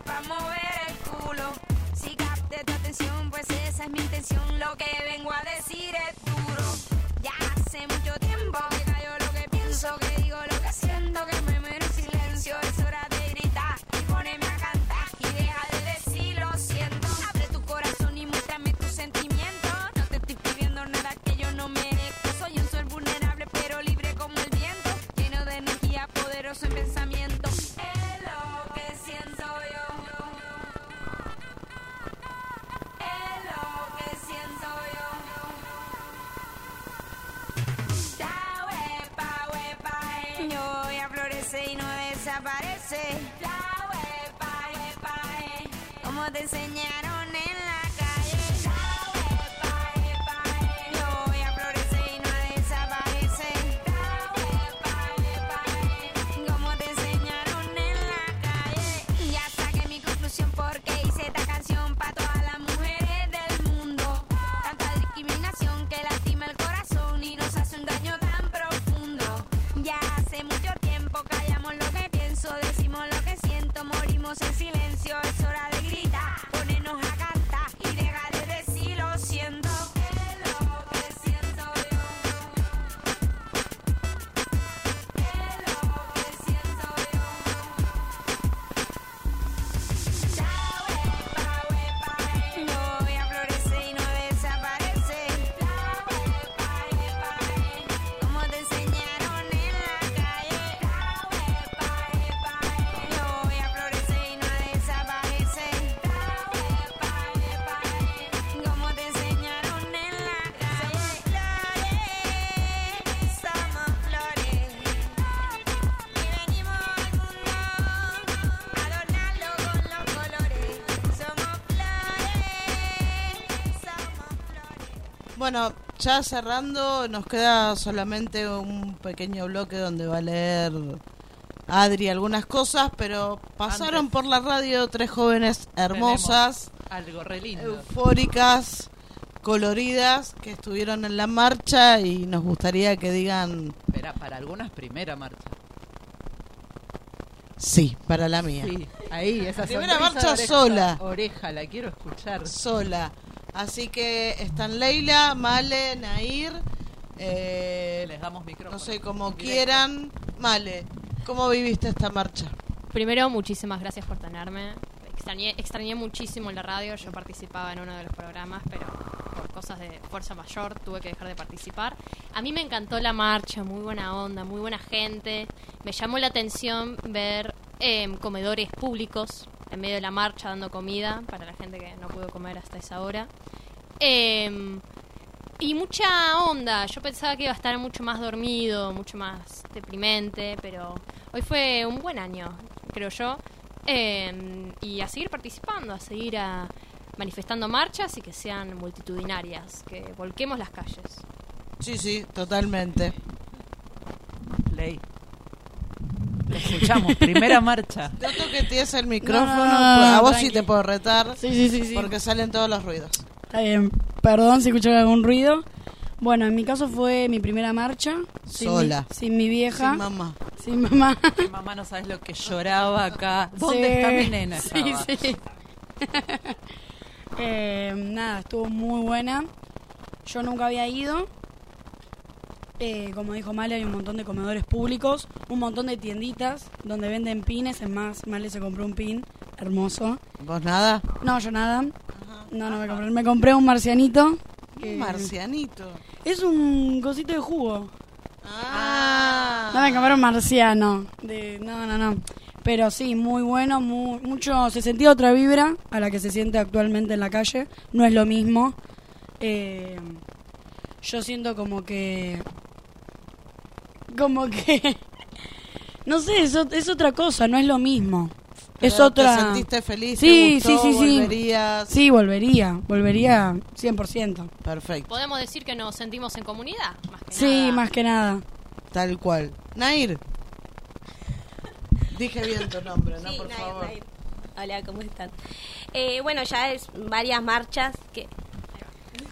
para mover el culo. Intención. Lo que vengo a decir es duro. Ya hace mucho tiempo que callo lo que pienso, que digo lo que siento, que ya cerrando, nos queda solamente un pequeño bloque donde va a leer Adri algunas cosas, pero pasaron Antes. por la radio tres jóvenes hermosas, algo re lindo. eufóricas, coloridas, que estuvieron en la marcha y nos gustaría que digan Era para algunas primera marcha. sí, para la mía. Sí, ahí, esa Primera marcha oreja- sola. Oreja, la quiero escuchar. Sola. Así que están Leila, Male, Nair. eh, Les damos micrófono. No sé, como quieran. Male, ¿cómo viviste esta marcha? Primero, muchísimas gracias por tenerme. Extrañé, extrañé muchísimo la radio. Yo participaba en uno de los programas, pero por cosas de fuerza mayor tuve que dejar de participar. A mí me encantó la marcha, muy buena onda, muy buena gente. Me llamó la atención ver em, comedores públicos en medio de la marcha dando comida para la gente que no pudo comer hasta esa hora. Em, y mucha onda. Yo pensaba que iba a estar mucho más dormido, mucho más deprimente, pero hoy fue un buen año, creo yo. Eh, y a seguir participando, a seguir a manifestando marchas y que sean multitudinarias, que volquemos las calles. Sí, sí, totalmente. Ley. Te escuchamos, primera marcha. Noto que tienes el micrófono, No, no, no, a vos tranqui. sí te puedo retar. Sí, sí, sí, sí. Porque salen todos los ruidos. Está bien, perdón si escucharon algún ruido. Bueno, en mi caso fue mi primera marcha. sin Sola. mi- Sin mi vieja. Sin mamá. Sin mamá. Mi mamá no sabes lo que lloraba acá. ¿Dónde Sí, está mi nena? Sí, Estaba. sí. Eh, nada, estuvo muy buena. Yo nunca había ido. Eh, como dijo Male, hay un montón de comedores públicos, un montón de tienditas donde venden pines. Es más, Male se compró un pin hermoso. ¿Vos nada? No, yo nada. No, no me compré. Me compré un marcianito. que- Un marcianito. Es un cosito de jugo. Ah. No me compré un marciano. De, no, no, no. Pero sí, muy bueno, muy, mucho. Se sentía otra vibra a la que se siente actualmente en la calle. No es lo mismo. Eh, yo siento como que. Como que. No sé, es, es otra cosa, no es lo mismo. es Pero, ¿te otra... sentiste feliz? ¿Te Sí, gustó? sí, sí, sí. ¿Volverías? Sí, volvería, volvería 100%. Perfecto. ¿Podemos decir que nos sentimos en comunidad? Más que Sí, nada. más que nada. Tal cual. Nair. Dije bien tu nombre, ¿no? Sí, Por Nair, favor. Nair. Hola, ¿cómo están? Eh, bueno, ya es varias marchas que...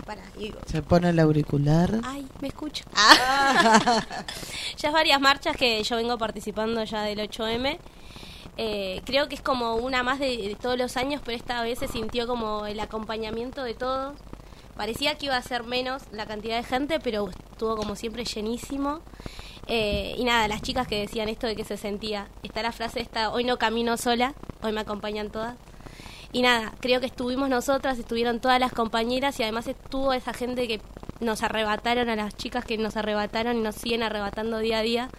Para, digo. Se pone el auricular. Ay, me escucho. Ah. ya es varias marchas que yo vengo participando ya del 8M. Eh, creo que es como una más de, de todos los años, pero esta vez se sintió como el acompañamiento de todos. Parecía que iba a ser menos la cantidad de gente, pero estuvo como siempre llenísimo. Eh, y nada, las chicas que decían esto de que se sentía, está la frase esta, hoy no camino sola, hoy me acompañan todas. Y nada, creo que estuvimos nosotras, estuvieron todas las compañeras y además estuvo esa gente que nos arrebataron, a las chicas que nos arrebataron y nos siguen arrebatando día a día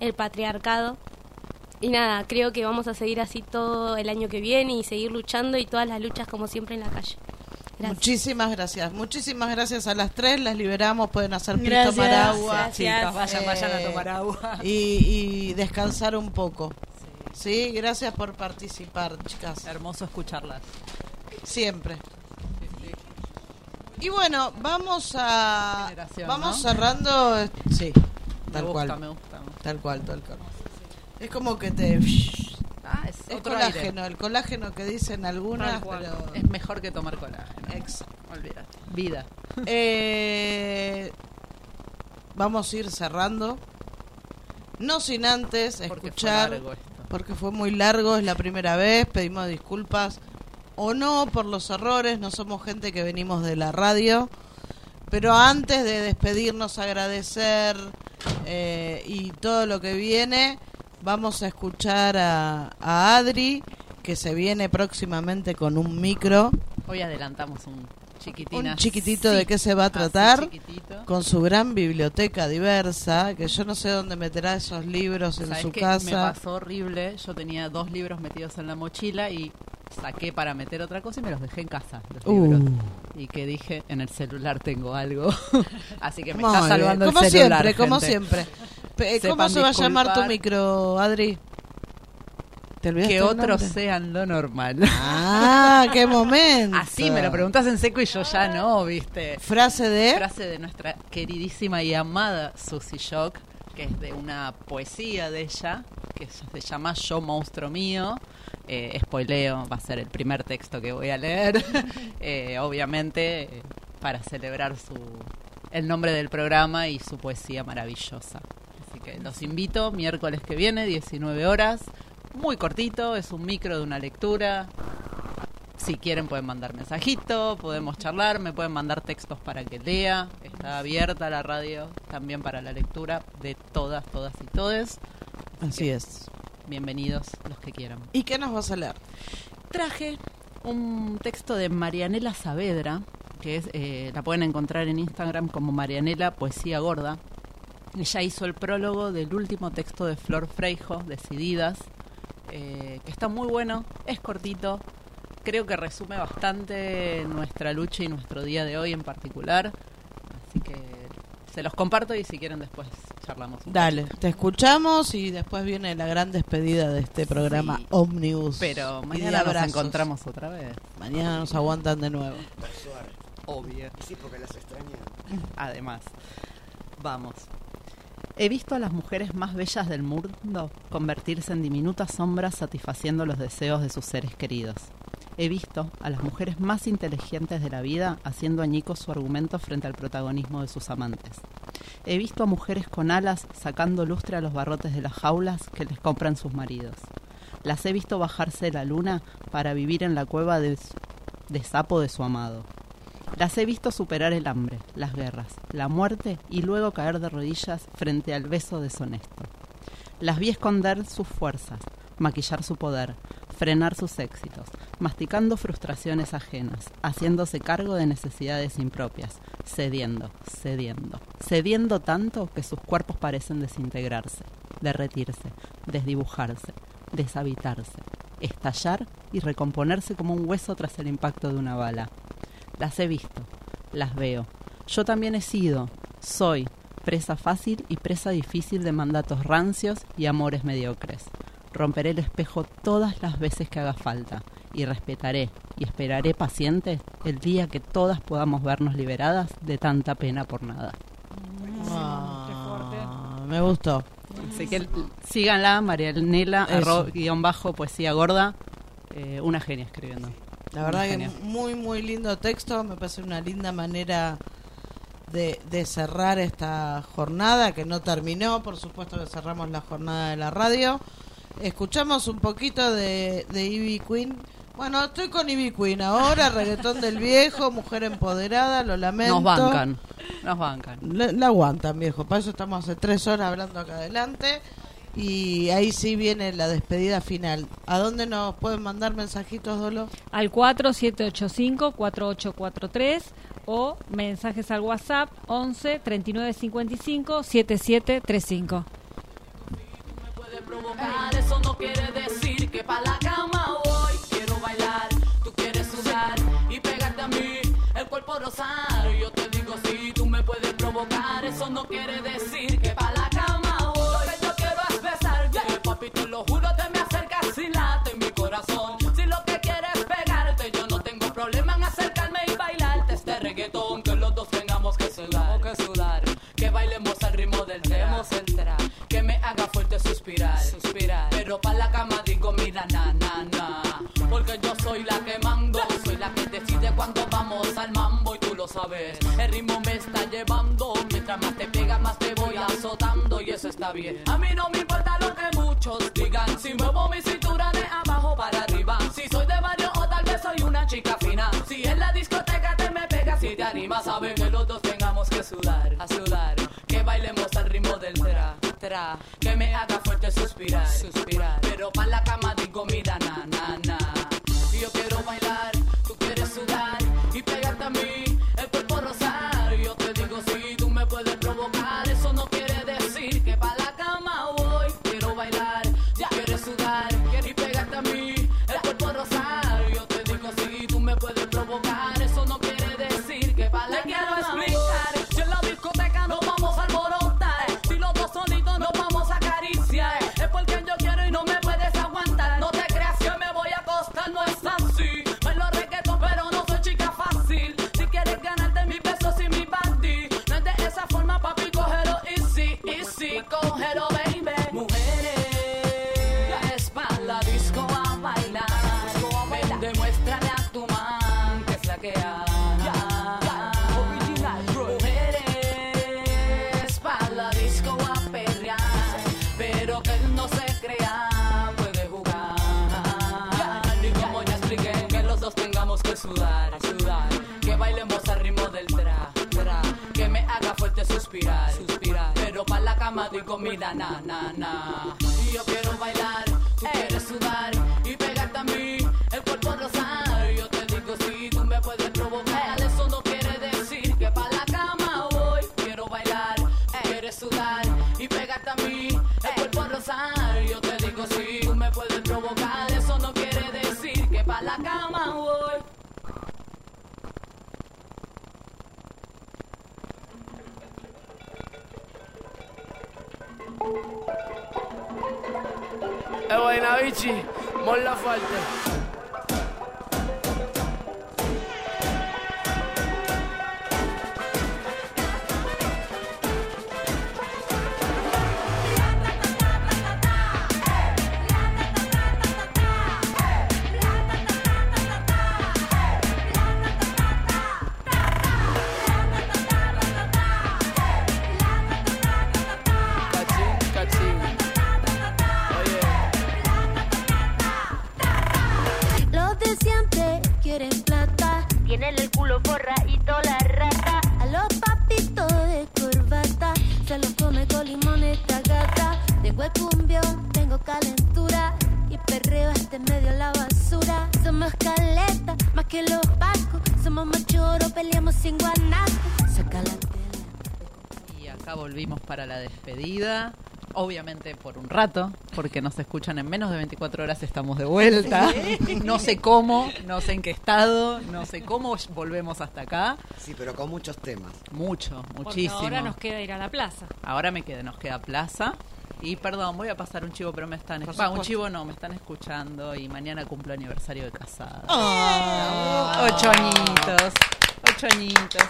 el patriarcado. Y nada, creo que vamos a seguir así todo el año que viene y seguir luchando y todas las luchas como siempre en la calle. Gracias. Muchísimas gracias. Muchísimas gracias a las tres. Las liberamos. Pueden hacer pis, Gracias. tomar agua. Gracias. Chicas, vayan, vayan a tomar agua. Y, y descansar un poco. Sí, gracias por participar, chicas. Hermoso escucharlas. Siempre. Y bueno, vamos a vamos ¿no? cerrando, sí, tal Me gusta, cual. me gusta, me gusta. Tal cual, tal cual. Es como que te Ah, es, es otro colágeno, aire. el colágeno que dicen algunas, pero Es mejor que tomar colágeno. Exacto. Olvídate. Vida. Eh, vamos a ir cerrando. No sin antes Porque escuchar. Porque fue muy largo, es la primera vez, pedimos disculpas o no por los errores, no somos gente que venimos de la radio, pero antes de despedirnos, agradecer eh, y todo lo que viene, vamos a escuchar a, a Adri, que se viene próximamente con un micro. Hoy adelantamos un chiquitín. Un chiquitito de qué se va a tratar, Así chiquitito. con su gran biblioteca diversa, que yo no sé dónde meterá esos libros en ¿Sabes su casa. Me pasó horrible. Yo tenía dos libros metidos en la mochila y saqué para meter otra cosa y me los dejé en casa. Los Uh. libros. Y que dije, en el celular tengo algo. Así que me Muy está bien, salvando como el celular. siempre, como gente. siempre. Pe- ¿Cómo se va a llamar tu micro, Adri? ¿Te olvidaste Que otros sean lo normal. Ah, qué momento. Así me lo preguntas en seco y yo ya no, ¿viste? Frase de Frase de nuestra queridísima y amada Susie Shock, que es de una poesía de ella, que se llama Yo Monstruo Mío. Eh, spoileo, va a ser el primer texto que voy a leer. Eh, obviamente, eh, para celebrar su el nombre del programa y su poesía maravillosa. Así que los invito miércoles que viene, 19 horas. Muy cortito, es un micro de una lectura. Si quieren pueden mandar mensajito, podemos charlar, me pueden mandar textos para que lea. Está abierta la radio también para la lectura de todas, todas y todes. Así es. Bienvenidos los que quieran. ¿Y qué nos vas a leer? Traje un texto de Marianela Saavedra, que es, eh, la pueden encontrar en Instagram como Marianela Poesía Gorda. Ella hizo el prólogo del último texto de Flor Freijo, Decididas, eh, que está muy bueno, es cortito, creo que resume bastante nuestra lucha y nuestro día de hoy en particular. Así que se los comparto y si quieren después charlamos. un Dale, poquito. te escuchamos y después viene la gran despedida de este programa Sí. Omnibus. Pero mañana nos encontramos otra vez. Mañana nos aguantan de nuevo. Obvio. Sí, porque las extraña. Además, vamos. He visto a las mujeres más bellas del mundo convertirse en diminutas sombras satisfaciendo los deseos de sus seres queridos. He visto a las mujeres más inteligentes de la vida haciendo añicos su argumento frente al protagonismo de sus amantes. He visto a mujeres con alas sacando lustre a los barrotes de las jaulas que les compran sus maridos. Las he visto bajarse de la luna para vivir en la cueva de, de sapo de su amado. Las he visto superar el hambre, las guerras, la muerte y luego caer de rodillas frente al beso deshonesto. Las vi esconder sus fuerzas, maquillar su poder, frenar sus éxitos, masticando frustraciones ajenas, haciéndose cargo de necesidades impropias, cediendo, cediendo, cediendo tanto que sus cuerpos parecen desintegrarse, derretirse, desdibujarse, deshabitarse, estallar y recomponerse como un hueso tras el impacto de una bala. Las he visto, las veo. Yo también he sido, soy, presa fácil y presa difícil de mandatos rancios y amores mediocres. Romperé el espejo todas las veces que haga falta y respetaré y esperaré paciente el día que todas podamos vernos liberadas de tanta pena por nada. Ah, me gustó. Así que síganla, Marianela, arro- guion bajo, poesía gorda. Eh, una genia escribiendo. La verdad que muy, muy lindo texto. Me parece una linda manera de, de cerrar esta jornada que no terminó. Por supuesto que cerramos la jornada de la radio. Escuchamos un poquito de, de Ivy Queen. Bueno, estoy con Ivy Queen ahora, reggaetón del viejo, mujer empoderada, lo lamento. Nos bancan, nos bancan. La, la aguantan, viejo. Para eso estamos hace tres horas hablando acá adelante. Y ahí sí viene la despedida final. ¿A dónde nos pueden mandar mensajitos, Dolo? Al 4785-4843 o mensajes al WhatsApp 11 3955 7735. provocar, eso no quiere decir que pa' la cama voy. Quiero bailar, tú quieres sudar y pegarte a mí, el cuerpo rosar. Yo te digo si tú me puedes provocar, eso no quiere decir para la despedida. Obviamente por un rato, porque nos escuchan en menos de 24 horas, estamos de vuelta. No sé cómo, no sé en qué estado, no sé cómo volvemos hasta acá. Sí, pero con muchos temas. Mucho, Porque muchísimo. ahora nos queda ir a la plaza. Ahora me queda, nos queda plaza. Y perdón, voy a pasar un chivo, pero me están escuchando. un chivo no, me están escuchando y mañana cumplo aniversario de casada. Ah. Ocho añitos, ocho añitos.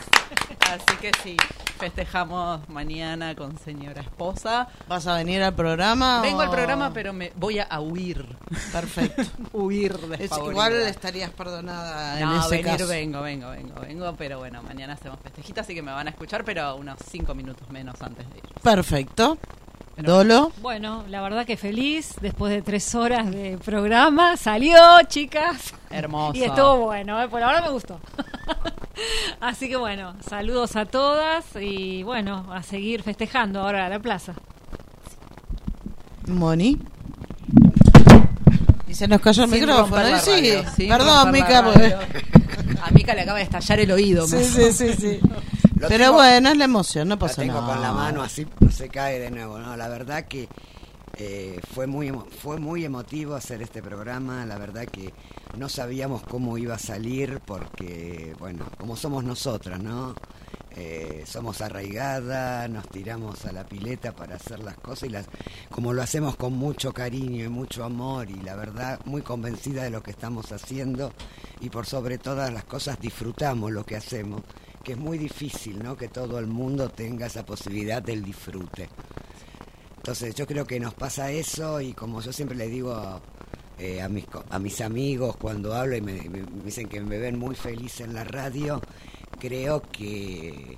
Así que sí, festejamos mañana con señora esposa. ¿Vas a venir al programa? Vengo al programa, pero me voy a huir. Perfecto. huir de Es- igual estarías perdonada en No, ese venir caso. vengo, vengo, vengo, vengo, pero bueno, mañana hacemos festejita, así que me van a escuchar, pero unos cinco minutos menos antes de ir. Perfecto. Dolo. Bueno, la verdad que feliz, después de tres horas de programa, salió, chicas. Hermoso. Y estuvo bueno, ¿eh? por ahora me gustó. Así que bueno, saludos a todas y bueno, a seguir festejando ahora a la plaza. Moni. Y se nos cayó el Sin micrófono. ¿eh? Sí. sin Perdón, Mica. porque- A Mica le acaba de estallar el oído. Sí, sí, sí, sí. Lo Pero tengo- bueno, es la emoción, no pasa tengo nada. con la mano así no se cae de nuevo, ¿no? La verdad que eh, fue muy fue muy emotivo hacer este programa, la verdad que no sabíamos cómo iba a salir porque, bueno, como somos nosotras, ¿no? Eh, somos arraigadas, nos tiramos a la pileta para hacer las cosas y las, como lo hacemos con mucho cariño y mucho amor y la verdad muy convencida de lo que estamos haciendo y por sobre todas las cosas disfrutamos lo que hacemos, que es muy difícil, ¿no? Que todo el mundo tenga esa posibilidad del disfrute. Entonces yo creo que nos pasa eso y como yo siempre le digo eh, a, mis, a mis amigos cuando hablo y me, dicen que me ven muy feliz en la radio, creo que,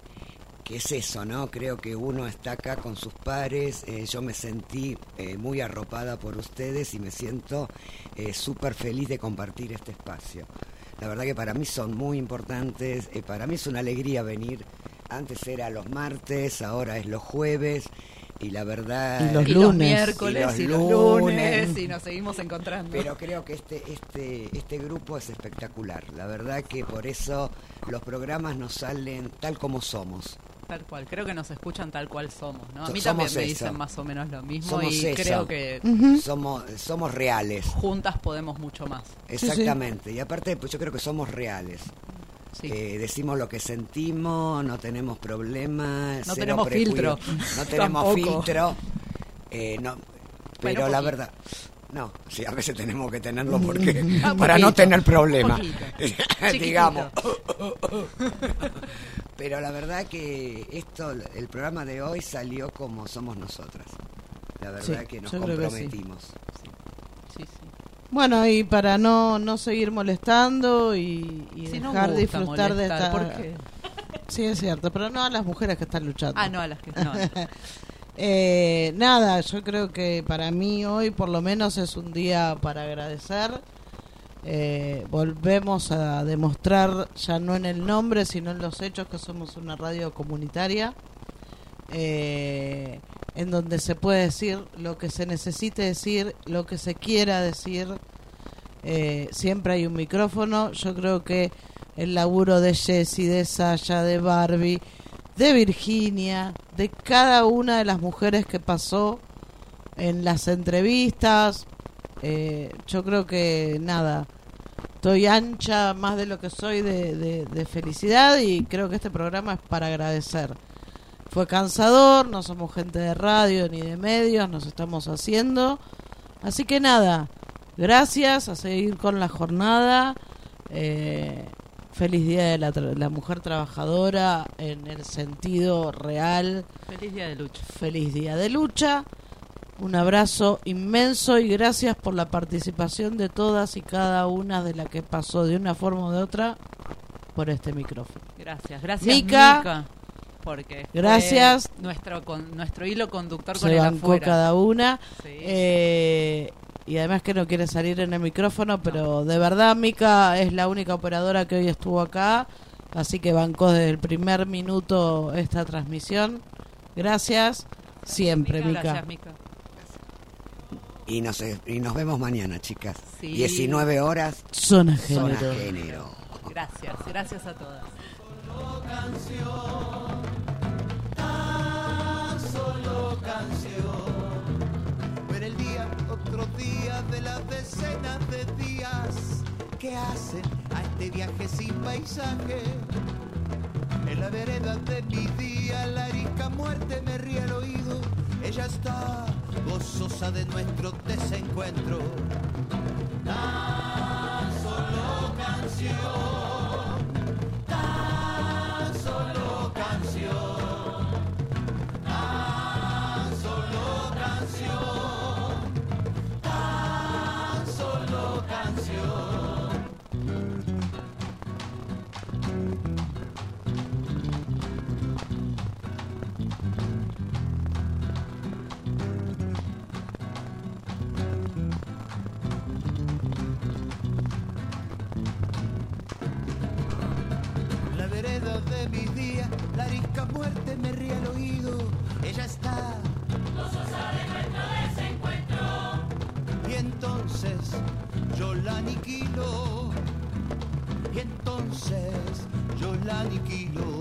que es eso, ¿no? Creo que uno está acá con sus pares, eh, yo me sentí eh, muy arropada por ustedes y me siento súper feliz de compartir este espacio. La verdad que para mí son muy importantes, para mí es una alegría venir. Antes era los martes, ahora es los jueves y la verdad Y los Y los lunes. miércoles y los lunes y nos seguimos encontrando. pero creo que este este este grupo es espectacular la verdad que por eso los programas nos salen tal como somos Tal cual, creo que nos escuchan tal cual somos, ¿no? A mí somos también me eso. dicen más o menos lo mismo somos y eso. creo que somos somos reales juntas podemos mucho más. exactamente y aparte pues yo creo que somos reales Eh, decimos lo que sentimos no tenemos problemas No tenemos filtro. no tenemos filtro eh, no, pero Bueno, la verdad no, sí, a veces tenemos que tenerlo porque Ah, para poquito, no tener problemas, digamos. Pero la verdad que esto, el programa de hoy salió como somos nosotras. La verdad Sí, que nos que comprometimos. Sí, sí. Bueno, y para no, no seguir molestando y, y dejar gusta disfrutar de esta... Sí, es cierto, pero no a las mujeres que están luchando. Ah, no, a las que no. Eh, nada, yo creo que para mí hoy por lo menos es un día para agradecer. Eh, volvemos a demostrar ya no en el nombre, sino en los hechos que somos una radio comunitaria, eh, en donde se puede decir lo que se necesite decir, lo que se quiera decir. Eh, siempre hay un micrófono. Yo creo que el laburo de Jessie, de Sasha, de Barbie, de Virginia, de cada una de las mujeres que pasó en las entrevistas. Eh, yo creo que nada, estoy ancha más de lo que soy de, de- de felicidad y creo que este programa es para agradecer. Fue cansador, no somos gente de radio ni de medios, nos estamos haciendo. Así que nada, gracias, a seguir con la jornada. Eh, feliz Día de la, tra- la Mujer Trabajadora en el sentido real. Feliz día de lucha. Feliz Día de Lucha. Un abrazo inmenso y gracias por la participación de todas y cada una de la que pasó de una forma o de otra por este micrófono. Gracias, gracias Mica, Mica, porque fue gracias. nuestro con, nuestro hilo conductor con se el bancó afuera. cada una. Sí. Eh, y además que no quiere salir en el micrófono, pero de verdad Mica es la única operadora que hoy estuvo acá, así que bancó desde el primer minuto esta transmisión. Gracias, siempre Mica, Mica. gracias, Mica. Y nos, y nos vemos mañana, chicas. Sí. 19 horas. Zona Zona Género. Género. Gracias, gracias a todas. Canción. Ver el día, otro día de las decenas de días que hacen a este viaje sin paisaje. En la vereda de mi día, la arisca muerte me ríe al oído. Ella está gozosa de nuestro desencuentro. Tan solo canción, Ella está Gozosa de nuestro desencuentro. y entonces yo la aniquilo. Y entonces yo la aniquilo.